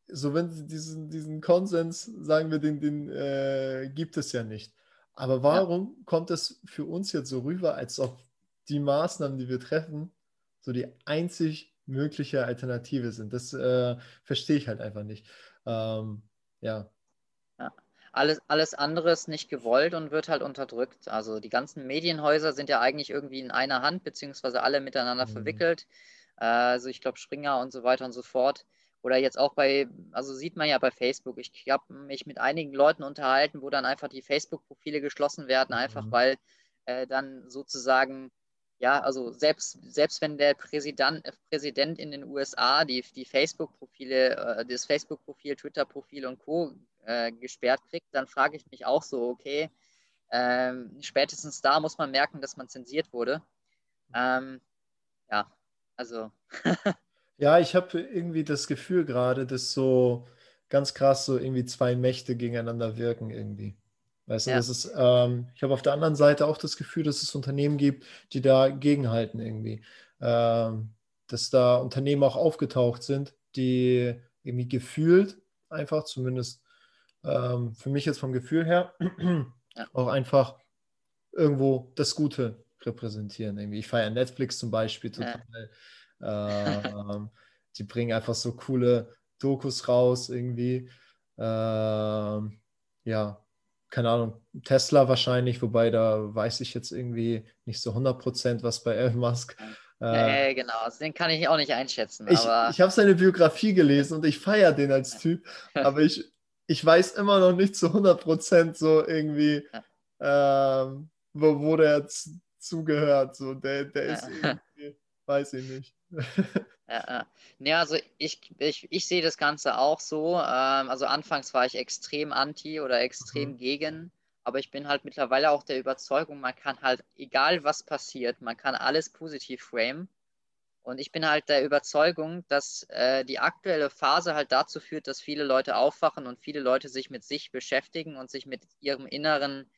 so wenn diesen, diesen Konsens, sagen wir, den, den äh, gibt es ja nicht. Aber warum ja. kommt es für uns jetzt so rüber, als ob die Maßnahmen, die wir treffen, so die einzig mögliche Alternative sind? Das äh, verstehe ich halt einfach nicht. Ähm, ja. ja. Alles, alles andere ist nicht gewollt und wird halt unterdrückt. Also die ganzen Medienhäuser sind ja eigentlich irgendwie in einer Hand, beziehungsweise alle miteinander mhm. verwickelt. Also ich glaube Springer und so weiter und so fort. Oder jetzt auch bei, also sieht man ja bei Facebook. Ich habe mich mit einigen Leuten unterhalten, wo dann einfach die Facebook-Profile geschlossen werden, einfach mhm. weil äh, dann sozusagen, ja, also selbst, selbst wenn der Präsident, Präsident in den USA die, die Facebook-Profile, äh, das Facebook-Profil, Twitter-Profil und Co. Äh, gesperrt kriegt, dann frage ich mich auch so, okay, ähm, spätestens da muss man merken, dass man zensiert wurde. Mhm. Ähm, ja, also. ja, ich habe irgendwie das Gefühl gerade, dass so ganz krass so irgendwie zwei Mächte gegeneinander wirken irgendwie. Weißt du, ja. das ist, ähm, ich habe auf der anderen Seite auch das Gefühl, dass es Unternehmen gibt, die da gegenhalten irgendwie. Ähm, dass da Unternehmen auch aufgetaucht sind, die irgendwie gefühlt einfach, zumindest ähm, für mich jetzt vom Gefühl her, ja. auch einfach irgendwo das Gute repräsentieren. Irgendwie. Ich feiere Netflix zum Beispiel total. Ja. Ähm, die bringen einfach so coole Dokus raus irgendwie. Ähm, ja, keine Ahnung, Tesla wahrscheinlich, wobei da weiß ich jetzt irgendwie nicht so 100 Prozent, was bei Elon Musk. Äh, äh, genau, also den kann ich auch nicht einschätzen. Ich, ich habe seine Biografie gelesen und ich feiere den als Typ, aber ich, ich weiß immer noch nicht zu 100 Prozent so irgendwie, ähm, wo, wo der jetzt zugehört. So, der, der ist irgendwie, weiß ich nicht. Ja, ja, also ich, ich, ich sehe das Ganze auch so. Ähm, also anfangs war ich extrem anti oder extrem mhm. gegen, aber ich bin halt mittlerweile auch der Überzeugung, man kann halt, egal was passiert, man kann alles positiv framen. Und ich bin halt der Überzeugung, dass äh, die aktuelle Phase halt dazu führt, dass viele Leute aufwachen und viele Leute sich mit sich beschäftigen und sich mit ihrem inneren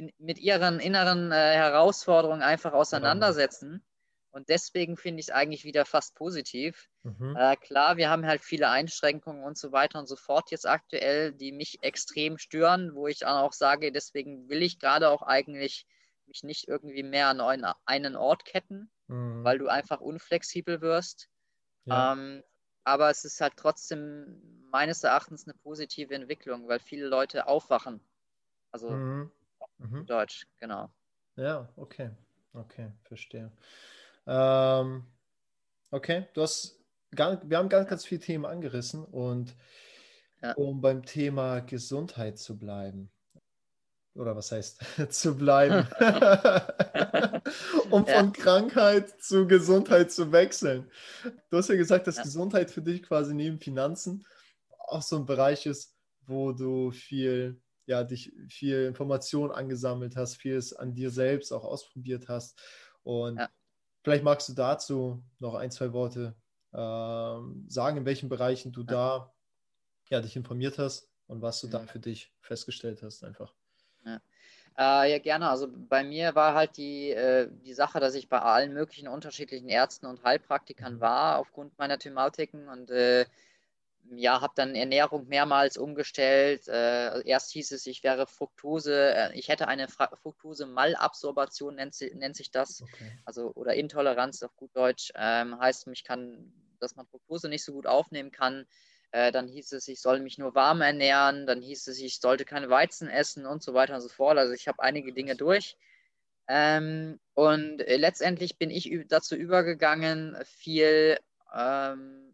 in, mit ihren inneren äh, Herausforderungen einfach auseinandersetzen. Und deswegen finde ich es eigentlich wieder fast positiv. Mhm. Äh, klar, wir haben halt viele Einschränkungen und so weiter und so fort jetzt aktuell, die mich extrem stören, wo ich dann auch sage, deswegen will ich gerade auch eigentlich mich nicht irgendwie mehr an einen, einen Ort ketten, mhm. weil du einfach unflexibel wirst. Ja. Ähm, aber es ist halt trotzdem meines Erachtens eine positive Entwicklung, weil viele Leute aufwachen. Also mhm. Mhm. Deutsch, genau. Ja, okay. Okay, verstehe. Ähm, okay, du hast gar, wir haben ganz, ganz viele Themen angerissen und ja. um beim Thema Gesundheit zu bleiben. oder was heißt zu bleiben, um ja. von Krankheit zu Gesundheit zu wechseln. Du hast ja gesagt, dass ja. Gesundheit für dich quasi neben Finanzen auch so ein Bereich ist, wo du viel, ja, dich viel Information angesammelt hast, vieles an dir selbst auch ausprobiert hast. Und ja. vielleicht magst du dazu noch ein, zwei Worte ähm, sagen, in welchen Bereichen du da ja, dich informiert hast und was du da für dich festgestellt hast einfach. Ja. Äh, ja, gerne. Also bei mir war halt die, äh, die Sache, dass ich bei allen möglichen unterschiedlichen Ärzten und Heilpraktikern mhm. war, aufgrund meiner Thematiken und äh, ja, habe dann Ernährung mehrmals umgestellt. Äh, erst hieß es, ich wäre Fructose, äh, ich hätte eine Fructose-Malabsorption, nennt, nennt, sich das, okay. also oder Intoleranz auf gut Deutsch, ähm, heißt, mich kann, dass man Fructose nicht so gut aufnehmen kann. Äh, dann hieß es, ich soll mich nur warm ernähren. Dann hieß es, ich sollte keine Weizen essen und so weiter und so fort. Also ich habe einige Dinge durch. Ähm, und äh, letztendlich bin ich dazu übergegangen, viel, ähm,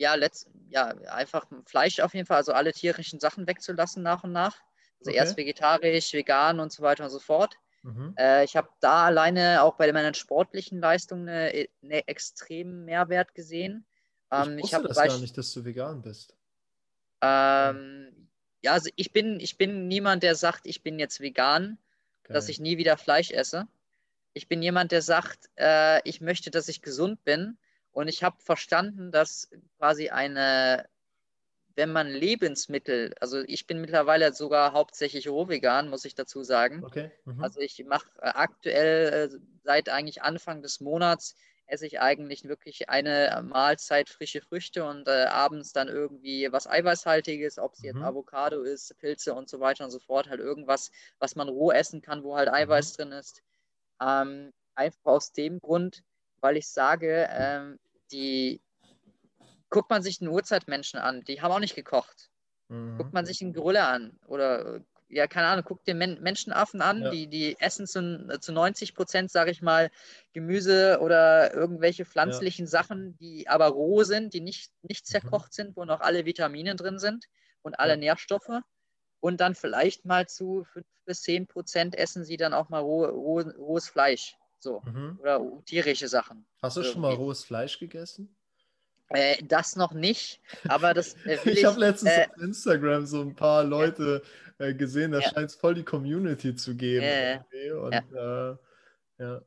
ja, letzt, ja, einfach Fleisch auf jeden Fall, also alle tierischen Sachen wegzulassen nach und nach. Also okay. erst vegetarisch, vegan und so weiter und so fort. Mhm. Äh, ich habe da alleine auch bei meinen sportlichen Leistungen einen eine extremen Mehrwert gesehen. Ähm, ich wusste ich das gar nicht, dass du vegan bist. Ähm, ja, also ich bin, ich bin niemand, der sagt, ich bin jetzt vegan, Geil. dass ich nie wieder Fleisch esse. Ich bin jemand, der sagt, äh, ich möchte, dass ich gesund bin. Und ich habe verstanden, dass quasi eine, wenn man Lebensmittel, also ich bin mittlerweile sogar hauptsächlich rohvegan, muss ich dazu sagen. Okay. Mhm. Also ich mache äh, aktuell äh, seit eigentlich Anfang des Monats esse ich eigentlich wirklich eine Mahlzeit frische Früchte und äh, abends dann irgendwie was Eiweißhaltiges, ob es mhm. jetzt Avocado ist, Pilze und so weiter und so fort, halt irgendwas, was man roh essen kann, wo halt mhm. Eiweiß mhm. drin ist. Ähm, einfach aus dem Grund, weil ich sage, ähm, die guckt man sich den Urzeitmenschen an, die haben auch nicht gekocht. Mhm. Guckt man sich einen Gorilla an oder ja, keine Ahnung, guck dir Men Menschenaffen an, ja. die, die essen zu, zu 90 Prozent, sage ich mal, Gemüse oder irgendwelche pflanzlichen ja. Sachen, die aber roh sind, die nicht, nicht mhm. zerkocht mhm. sind, wo noch alle Vitamine drin sind und alle ja. Nährstoffe. Und dann vielleicht mal zu 5 bis 10 Prozent essen sie dann auch mal roh, roh, rohes Fleisch. So. Mhm. Oder tierische Sachen. Hast du schon mal rohes Fleisch gegessen? Äh, das noch nicht, aber das äh, ich, ich habe letztens äh, auf Instagram so ein paar Leute äh, gesehen, da ja. scheint es voll die Community zu geben. Ja. Und, ja. Äh, ja.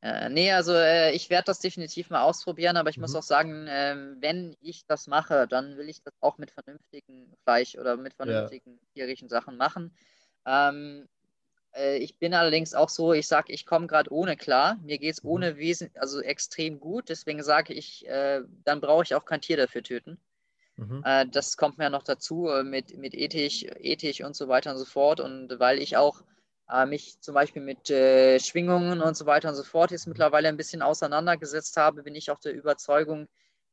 Äh, nee, also äh, ich werde das definitiv mal ausprobieren, aber ich mhm. muss auch sagen, ähm, wenn ich das mache, dann will ich das auch mit vernünftigem Fleisch oder mit vernünftigen tierischen Sachen machen. Ähm, äh, ich bin allerdings auch so, ich sage, ich komme gerade ohne klar. Mir geht es mhm. ohne Wesen, also extrem gut. Deswegen sage ich, äh, dann brauche ich auch kein Tier dafür töten. Mhm. Äh, das kommt mir noch dazu äh, mit, mit ethisch, ethisch und so weiter und so fort. Und weil ich auch äh, mich zum Beispiel mit äh, Schwingungen und so weiter und so fort jetzt mittlerweile ein bisschen auseinandergesetzt habe, bin ich auch der Überzeugung,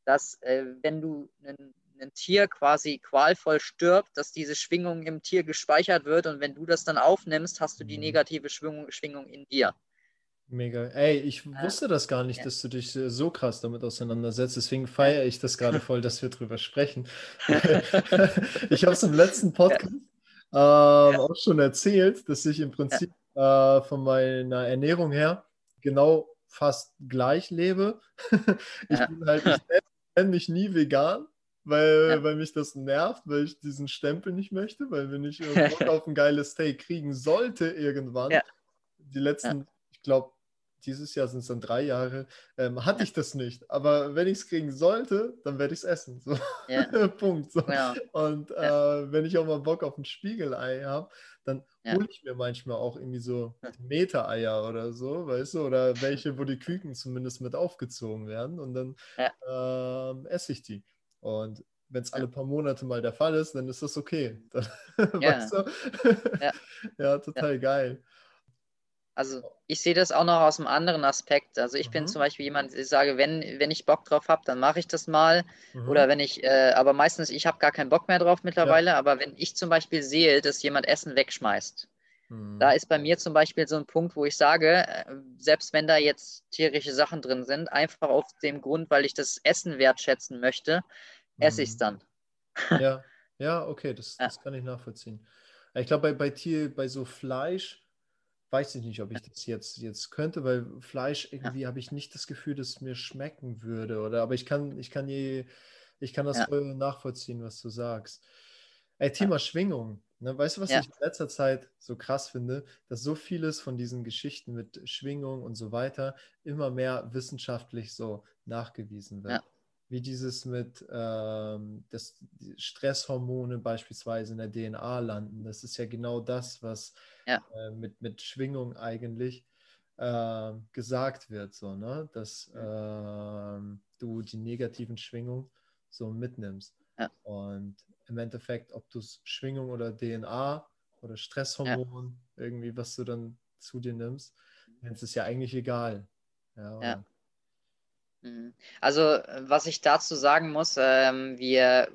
dass äh, wenn du ein, ein Tier quasi qualvoll stirbt, dass diese Schwingung im Tier gespeichert wird und wenn du das dann aufnimmst, hast du die mhm. negative Schwingung, Schwingung in dir. Mega. Ey, ich wusste das gar nicht, ja. dass du dich so krass damit auseinandersetzt. Deswegen feiere ich das gerade voll, dass wir drüber sprechen. ich habe es im letzten Podcast ja. ähm, ja. auch schon erzählt, dass ich im Prinzip äh, von meiner Ernährung her genau fast gleich lebe. ich bin halt, ich nenne mich nie vegan, weil, weil mich das nervt, weil ich diesen Stempel nicht möchte, weil wenn ich Bock auf ein geiles Steak kriegen sollte irgendwann, die letzten, ich glaube, dieses Jahr sind es dann drei Jahre, ähm, hatte ich das nicht. Aber wenn ich es kriegen sollte, dann werde ich es essen. So. Ja. Punkt. So. Ja. Und ja. Äh, wenn ich auch mal Bock auf ein Spiegelei habe, dann hole ich mir manchmal auch irgendwie so Meter-Eier oder so, weißt du, oder welche, wo die Küken zumindest mit aufgezogen werden und dann ähm, esse ich die. Und wenn es alle paar Monate mal der Fall ist, dann ist das okay. Dann, weißt du? ja. total geil. Also ich sehe das auch noch aus einem anderen Aspekt. Also ich mhm. bin zum Beispiel jemand, ich sage, wenn, wenn ich Bock drauf habe, dann mache ich das mal. Mhm. Oder wenn ich, äh, aber meistens, ich habe gar keinen Bock mehr drauf mittlerweile, ja. aber wenn ich zum Beispiel sehe, dass jemand Essen wegschmeißt, mhm. da ist bei mir zum Beispiel so ein Punkt, wo ich sage, äh, selbst wenn da jetzt tierische Sachen drin sind, einfach auf dem Grund, weil ich das Essen wertschätzen möchte, esse ich es mhm. dann. Ja, ja, okay, das, das kann ich nachvollziehen. Ich glaube, bei, bei Tier, bei so Fleisch, weiß ich nicht, ob ich das jetzt, jetzt könnte, weil Fleisch irgendwie ja. habe ich nicht das Gefühl, dass es mir schmecken würde. Oder aber ich kann, ich kann je, ich kann das ja. voll nachvollziehen, was du sagst. Ey, Thema ja. Schwingung. Ne, weißt du, was ich in letzter Zeit so krass finde? Dass so vieles von diesen Geschichten mit Schwingung und so weiter immer mehr wissenschaftlich so nachgewiesen wird wie dieses mit ähm, das Stresshormone beispielsweise in der DNA landen. Das ist ja genau das, was ja. äh, mit, mit Schwingung eigentlich äh, gesagt wird, so, ne? dass äh, du die negativen Schwingungen so mitnimmst. Ja. Und im Endeffekt, ob du Schwingung oder DNA oder Stresshormon, ja. irgendwie, was du dann zu dir nimmst, ist es ja eigentlich egal. Ja, Mhm. Also, was ich dazu sagen muss, ähm, wir,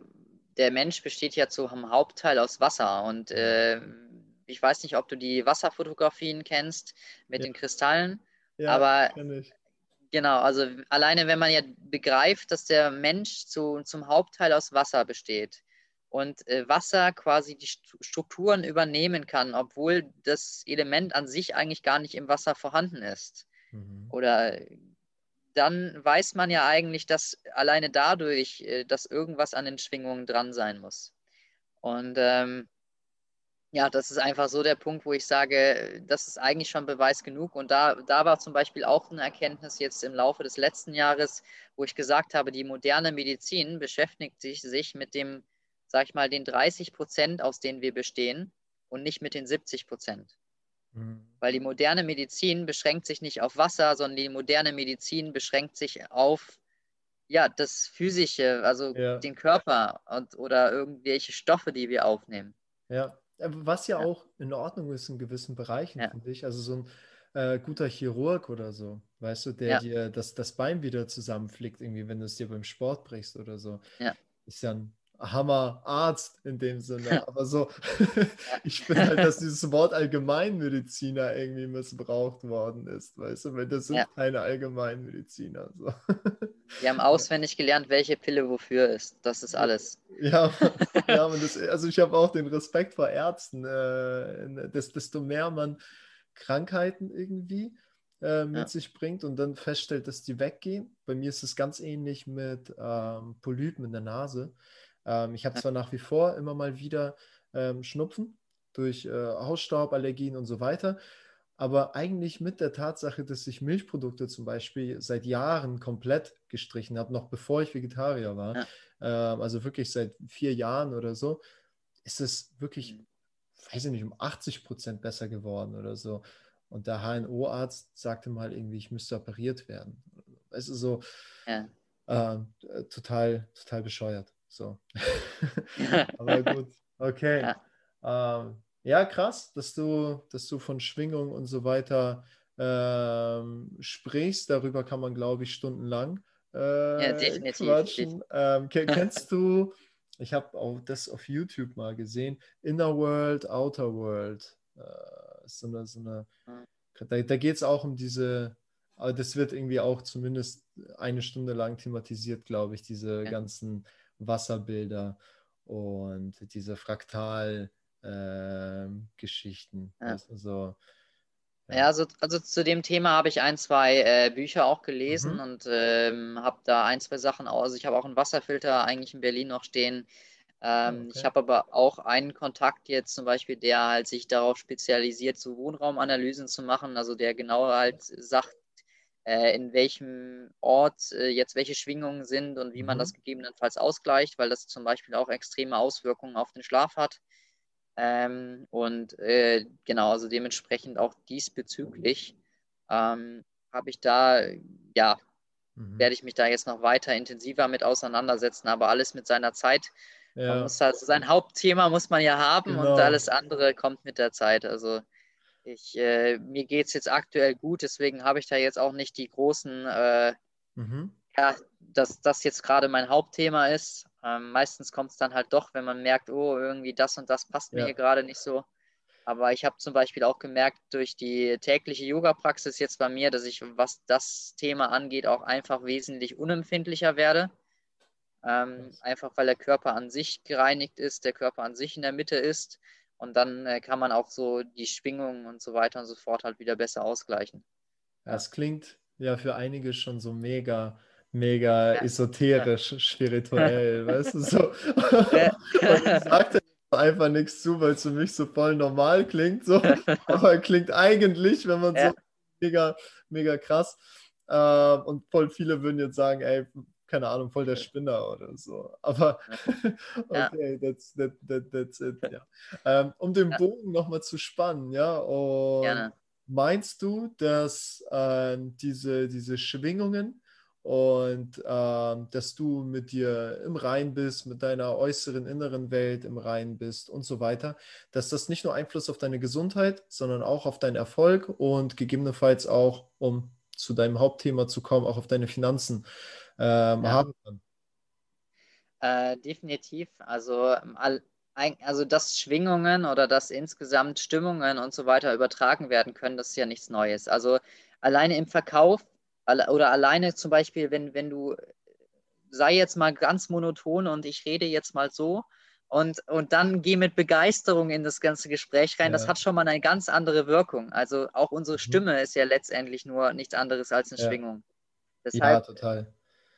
der Mensch besteht ja zum Hauptteil aus Wasser und äh, ich weiß nicht, ob du die Wasserfotografien kennst mit ja. den Kristallen, ja, aber genau, also alleine wenn man ja begreift, dass der Mensch zu, zum Hauptteil aus Wasser besteht und äh, Wasser quasi die Strukturen übernehmen kann, obwohl das Element an sich eigentlich gar nicht im Wasser vorhanden ist. Mhm. Oder dann weiß man ja eigentlich, dass alleine dadurch, äh, dass irgendwas an den Schwingungen dran sein muss. Und ähm, ja, das ist einfach so der Punkt, wo ich sage, das ist eigentlich schon Beweis genug. Und da, da war zum Beispiel auch eine Erkenntnis jetzt im Laufe des letzten Jahres, wo ich gesagt habe, die moderne Medizin beschäftigt sich, sich mit dem, sag ich mal, den 30 Prozent, aus denen wir bestehen und nicht mit den 70 Prozent. Mhm. Weil die moderne Medizin beschränkt sich nicht auf Wasser, sondern die moderne Medizin beschränkt sich auf ja, das Physische, also ja. den Körper und, oder irgendwelche Stoffe, die wir aufnehmen. Ja, äh, was ja, ja. auch in Ordnung ist in gewissen Bereichen, ja. finde ich. Also so ein äh, guter Chirurg oder so, weißt du, der dir das, das Bein wieder zusammenflickt, irgendwie, wenn du es dir beim Sport brichst oder so. Ist ja ein Hammerarzt in dem Sinne. Aber so, ich finde halt, dass dieses Wort Allgemeinmediziner irgendwie missbraucht worden ist, weißt du, weil das sind ja. keine Allgemeinmediziner. So. Die haben auswendig gelernt, welche Pille wofür ist. Das ist alles. Ja, ja das, also ich habe auch den Respekt vor Ärzten. Äh, desto mehr man Krankheiten irgendwie äh, mit ja. sich bringt und dann feststellt, dass die weggehen. Bei mir ist es ganz ähnlich mit ähm, Polypen in der Nase. Ähm, ich habe zwar nach wie vor immer mal wieder ähm, Schnupfen durch äh, Hausstauballergien und so weiter, aber eigentlich mit der Tatsache, dass ich Milchprodukte zum Beispiel seit Jahren komplett gestrichen habe, noch bevor ich Vegetarier war, ja. äh, also wirklich seit vier Jahren oder so, ist es wirklich, mhm. weiß ich nicht, um 80 Prozent besser geworden oder so. Und der HNO-Arzt sagte mal irgendwie, ich müsste operiert werden. Es ist so ja. äh, total, total bescheuert. So. Aber gut, okay. Ja. Ähm, ja, krass, dass du, dass du von Schwingung und so weiter ähm, sprichst. Darüber kann man, glaube ich, stundenlang äh, ja, definitiv. quatschen. Ähm, kennst du, ich habe auch das auf YouTube mal gesehen, Inner World, Outer World. Äh, so eine, so eine, da, da geht es auch um diese, aber das wird irgendwie auch zumindest eine Stunde lang thematisiert, glaube ich, diese ja. ganzen Wasserbilder und diese Fraktalgeschichten. Ähm, äh, ja. Also, ja. ja, also, also zu dem Thema habe ich ein, zwei äh, Bücher auch gelesen mhm. und ähm, habe da ein, zwei Sachen aus. Also ich habe auch einen Wasserfilter eigentlich in Berlin noch stehen. Ähm, okay. Ich habe aber auch einen Kontakt jetzt zum Beispiel, der halt sich darauf spezialisiert, so Wohnraumanalysen zu machen, also der genau halt sagt, in welchem Ort äh, jetzt welche Schwingungen sind und wie mhm. man das gegebenenfalls ausgleicht, weil das zum Beispiel auch extreme Auswirkungen auf den Schlaf hat. Ähm, und äh, genau, also dementsprechend auch diesbezüglich ähm, habe ich da, ja, mhm. werde ich mich da jetzt noch weiter intensiver mit auseinandersetzen, aber alles mit seiner Zeit. Ja. Man muss also sein Hauptthema muss man ja haben genau. und alles andere kommt mit der Zeit. Also ich, äh, mir geht es jetzt aktuell gut, deswegen habe ich da jetzt auch nicht die großen, äh, mhm. ja, dass das jetzt gerade mein Hauptthema ist. Ähm, meistens kommt es dann halt doch, wenn man merkt, oh, irgendwie das und das passt mir ja. hier gerade nicht so. Aber ich habe zum Beispiel auch gemerkt, durch die tägliche Yoga-Praxis jetzt bei mir, dass ich, was das Thema angeht, auch einfach wesentlich unempfindlicher werde. Ähm, einfach weil der Körper an sich gereinigt ist, der Körper an sich in der Mitte ist Und dann äh, kann man auch so die Schwingungen und so weiter und so fort halt wieder besser ausgleichen. Das klingt ja für einige schon so mega, mega ja. esoterisch, ja. spirituell, weißt du so. Ja. Ich sagte einfach nichts zu, weil es für mich so voll normal klingt, so. aber klingt eigentlich, wenn man so mega, mega krass. Äh, und voll viele würden jetzt sagen, ey, keine Ahnung, voll der Spinner oder so. Aber okay, that's, that, that, that's it. Ja. Ähm, um den ja. Bogen nochmal zu spannen, ja. Und Gerne. meinst du, dass äh, diese, diese Schwingungen und äh, dass du mit dir im Rein bist, mit deiner äußeren, inneren Welt im Rein bist und so weiter, dass das nicht nur Einfluss auf deine Gesundheit, sondern auch auf deinen Erfolg und gegebenenfalls auch, um zu deinem Hauptthema zu kommen, auch auf deine Finanzen ähm, ja. haben kann. Äh, definitiv. Also, ähm, also, dass Schwingungen oder dass insgesamt Stimmungen und so weiter übertragen werden können, das ist ja nichts Neues. Also, alleine im Verkauf oder alleine zum Beispiel, wenn, wenn du, sei jetzt mal ganz monoton und ich rede jetzt mal so, und, und dann geh mit Begeisterung in das ganze Gespräch rein. Ja. Das hat schon mal eine ganz andere Wirkung. Also auch unsere mhm. Stimme ist ja letztendlich nur nichts anderes als eine ja. Schwingung. Deshalb, ja, total.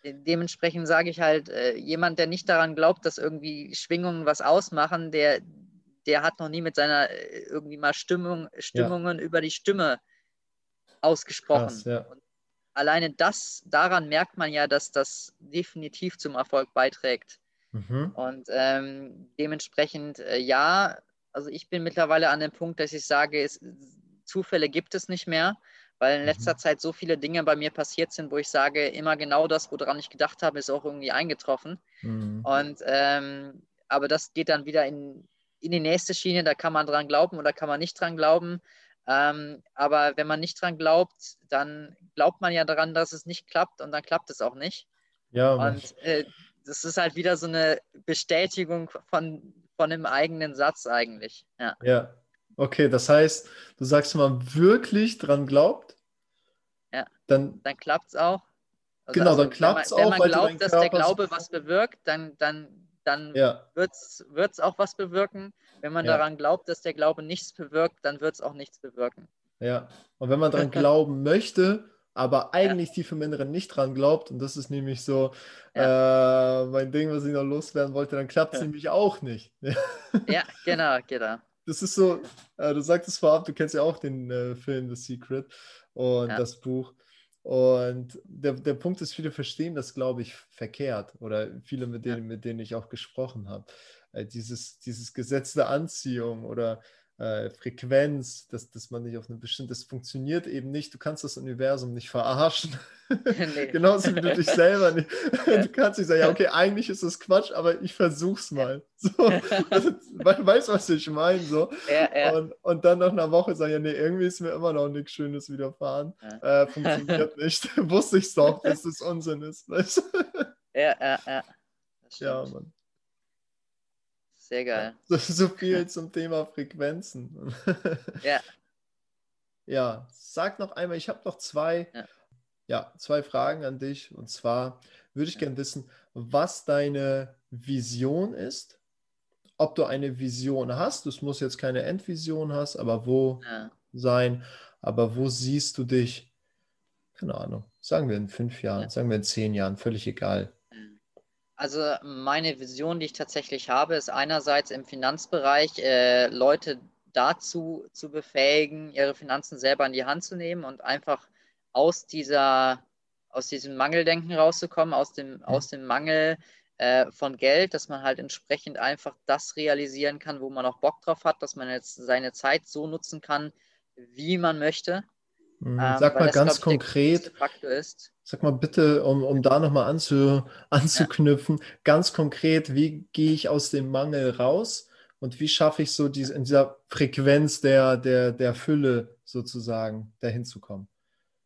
Dementsprechend sage ich halt, äh, jemand, der nicht daran glaubt, dass irgendwie Schwingungen was ausmachen, der, der hat noch nie mit seiner äh, irgendwie mal Stimmung, Stimmungen ja. über die Stimme ausgesprochen. Krass, ja. alleine das, daran merkt man ja, dass das definitiv zum Erfolg beiträgt. Mhm. Und ähm, dementsprechend, äh, ja, also ich bin mittlerweile an dem Punkt, dass ich sage, es, Zufälle gibt es nicht mehr weil in letzter mhm. Zeit so viele Dinge bei mir passiert sind, wo ich sage, immer genau das, woran ich gedacht habe, ist auch irgendwie eingetroffen. Mhm. Und ähm, aber das geht dann wieder in, in die nächste Schiene, da kann man dran glauben oder kann man nicht dran glauben. Ähm, aber wenn man nicht dran glaubt, dann glaubt man ja daran, dass es nicht klappt und dann klappt es auch nicht. Ja. Und äh, das ist halt wieder so eine Bestätigung von, von dem eigenen Satz eigentlich. Ja. ja. Okay, das heißt, du sagst, wenn man wirklich dran glaubt, ja. dann, dann klappt es auch. Also genau, also, dann klappt es auch. Wenn man glaubt, dass der Glaube was bewirkt, dann, dann, dann ja. wird es auch was bewirken. Wenn man ja. daran glaubt, dass der Glaube nichts bewirkt, dann wird es auch nichts bewirken. Ja, und wenn man daran glauben möchte, aber eigentlich ja. tief im Inneren nicht dran glaubt, und das ist nämlich so ja. äh, mein Ding, was ich noch loswerden wollte, dann klappt es nämlich auch nicht. ja, genau, genau das ist so, äh, du sagtest vorab, du kennst ja auch den äh, Film The Secret und ja. das Buch. Und der, der Punkt ist, viele verstehen das, glaube ich, verkehrt. Oder viele, mit denen, mit denen ich auch gesprochen habe. Äh, dieses, dieses Gesetz der Anziehung oder äh, Frequenz, dass, dass man nicht auf eine bestimmte, das funktioniert eben nicht. Du kannst das Universum nicht verarschen. nee. Genauso wie du dich selber nicht. Du kannst nicht sagen, ja, okay, eigentlich ist das Quatsch, aber ich versuch's mal. So, weißt du, was ich meine? So. Ja, ja. Und, und dann nach einer Woche sagen, ja, nee, irgendwie ist mir immer noch nichts Schönes widerfahren. Ja. Äh, funktioniert nicht. Wusste ich doch, dass das Unsinn ist. Weißt? Ja, ja, ja. Ja, Mann. Sehr geil. So, viel zum Thema Frequenzen. ja. Ja, sag noch einmal, ich habe noch zwei, ja. ja. zwei Fragen an dich. Und zwar würde ich ja. gerne wissen, was deine Vision ist. Ob du eine Vision hast, es muss jetzt keine Endvision hast, aber wo ja. sein, aber wo siehst du dich, keine Ahnung, sagen wir in fünf Jahren, sagen wir in zehn Jahren, völlig egal. Also meine Vision, die ich tatsächlich habe, ist einerseits im Finanzbereich äh, Leute dazu zu befähigen, ihre Finanzen selber in die Hand zu nehmen und einfach aus dieser aus diesem Mangeldenken rauszukommen, aus dem, mhm. aus dem Mangel äh, von Geld, dass man halt entsprechend einfach das realisieren kann, wo man auch Bock drauf hat, dass man jetzt seine Zeit so nutzen kann, wie man möchte. Mhm. Ähm, sag mal das, ganz konkret, sag mal bitte, um, um da nochmal anzu, anzuknüpfen, ja. ganz konkret, wie gehe ich aus dem Mangel raus und wie schaffe ich so diese, in dieser Frequenz der, der, der Fülle sozusagen dahin zu kommen?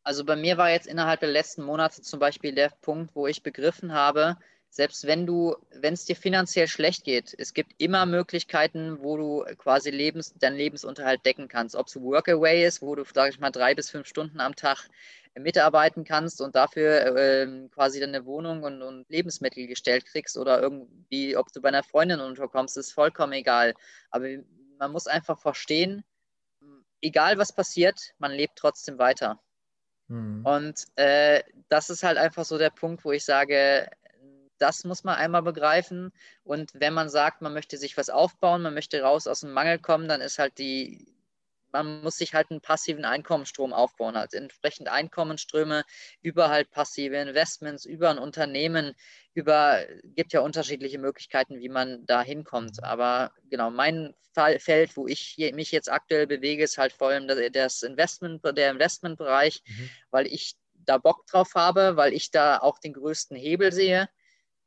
Also bei mir war jetzt innerhalb der letzten Monate zum Beispiel der Punkt, wo ich begriffen habe, selbst wenn du, wenn es dir finanziell schlecht geht, es gibt immer Möglichkeiten, wo du quasi Lebens, deinen Lebensunterhalt decken kannst. Ob es Workaway ist, wo du, sage ich mal, drei bis fünf Stunden am Tag mitarbeiten kannst und dafür äh, quasi deine Wohnung und, und, Lebensmittel gestellt kriegst oder irgendwie, ob du bei einer Freundin unterkommst, ist vollkommen egal. Aber man muss einfach verstehen, egal was passiert, man lebt trotzdem weiter. Mhm. Und äh, das ist halt einfach so der Punkt, wo ich sage, das muss man einmal begreifen. Und wenn man sagt, man möchte sich was aufbauen, man möchte raus aus dem Mangel kommen, dann ist halt die, man muss sich halt einen passiven Einkommensstrom aufbauen, also entsprechend Einkommensströme über halt passive Investments, über ein Unternehmen, über, gibt ja unterschiedliche Möglichkeiten, wie man da hinkommt. Aber genau, mein Feld, wo ich mich jetzt aktuell bewege, ist halt vor allem das Investment, der Investmentbereich, mhm. weil ich da Bock drauf habe, weil ich da auch den größten Hebel sehe.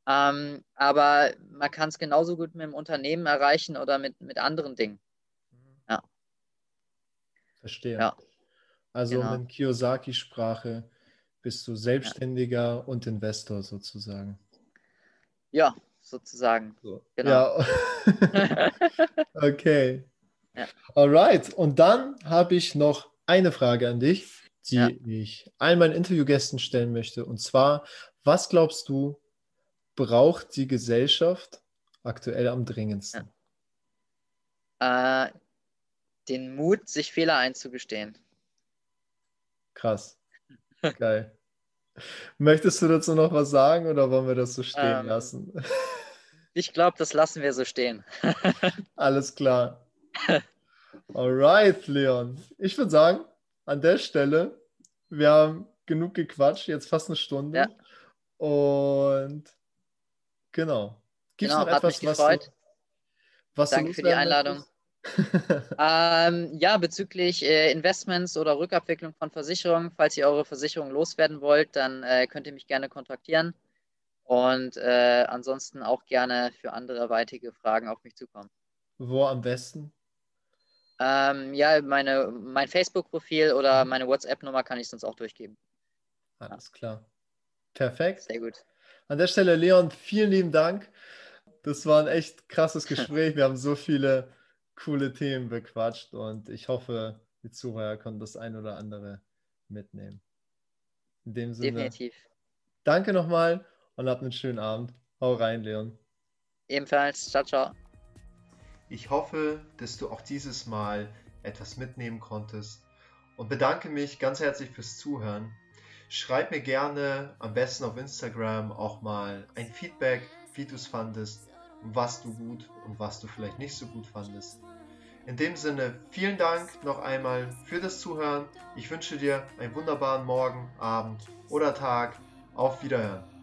Ähm, aber man kann es genauso gut mit dem Unternehmen erreichen oder mit, mit anderen Dingen. Ja. Verstehe. Ja. Also genau. in Kiyosaki-Sprache bist du Selbstständiger ja. und Investor sozusagen. Ja, sozusagen. So. Genau. Ja. okay. Ja. Alright. Und dann habe ich noch eine Frage an dich, die ja. ich allen meinen Interviewgästen stellen möchte. Und zwar, was glaubst du, braucht die Gesellschaft aktuell am dringendsten? Ja. Äh, den Mut, sich Fehler einzugestehen. Krass. Geil. Möchtest du dazu noch was sagen oder wollen wir das so stehen ähm, lassen? Ich glaube, das lassen wir so stehen. Alles klar. Alright, Leon. Ich würde sagen, an der Stelle, wir haben genug gequatscht, jetzt fast eine Stunde. Ja. Und genau. Gibt es genau, noch etwas, was du, was Danke für die Einladung. ähm, ja, bezüglich äh, Investments oder Rückabwicklung von Versicherungen, falls ihr eure Versicherung loswerden wollt, dann äh, könnt ihr mich gerne kontaktieren. Und äh, ansonsten auch gerne für andere weitere Fragen auf mich zukommen. Wo am besten? Ähm, ja, meine, mein Facebook-Profil oder mhm. meine WhatsApp-Nummer kann ich sonst auch durchgeben. Alles klar. Perfekt. Sehr gut. An der Stelle, Leon, vielen lieben Dank. Das war ein echt krasses Gespräch. Wir haben so viele coole Themen bequatscht und ich hoffe, die Zuhörer konnten das ein oder andere mitnehmen. In dem Sinne. Definitiv. Danke nochmal und habt einen schönen Abend. Hau rein, Leon. Ebenfalls. Ciao, ciao. Ich hoffe, dass du auch dieses Mal etwas mitnehmen konntest und bedanke mich ganz herzlich fürs Zuhören. Schreib mir gerne am besten auf Instagram auch mal ein Feedback, wie du es fandest, was du gut und was du vielleicht nicht so gut fandest. In dem Sinne, vielen Dank noch einmal für das Zuhören. Ich wünsche dir einen wunderbaren Morgen, Abend oder Tag. Auf Wiederhören.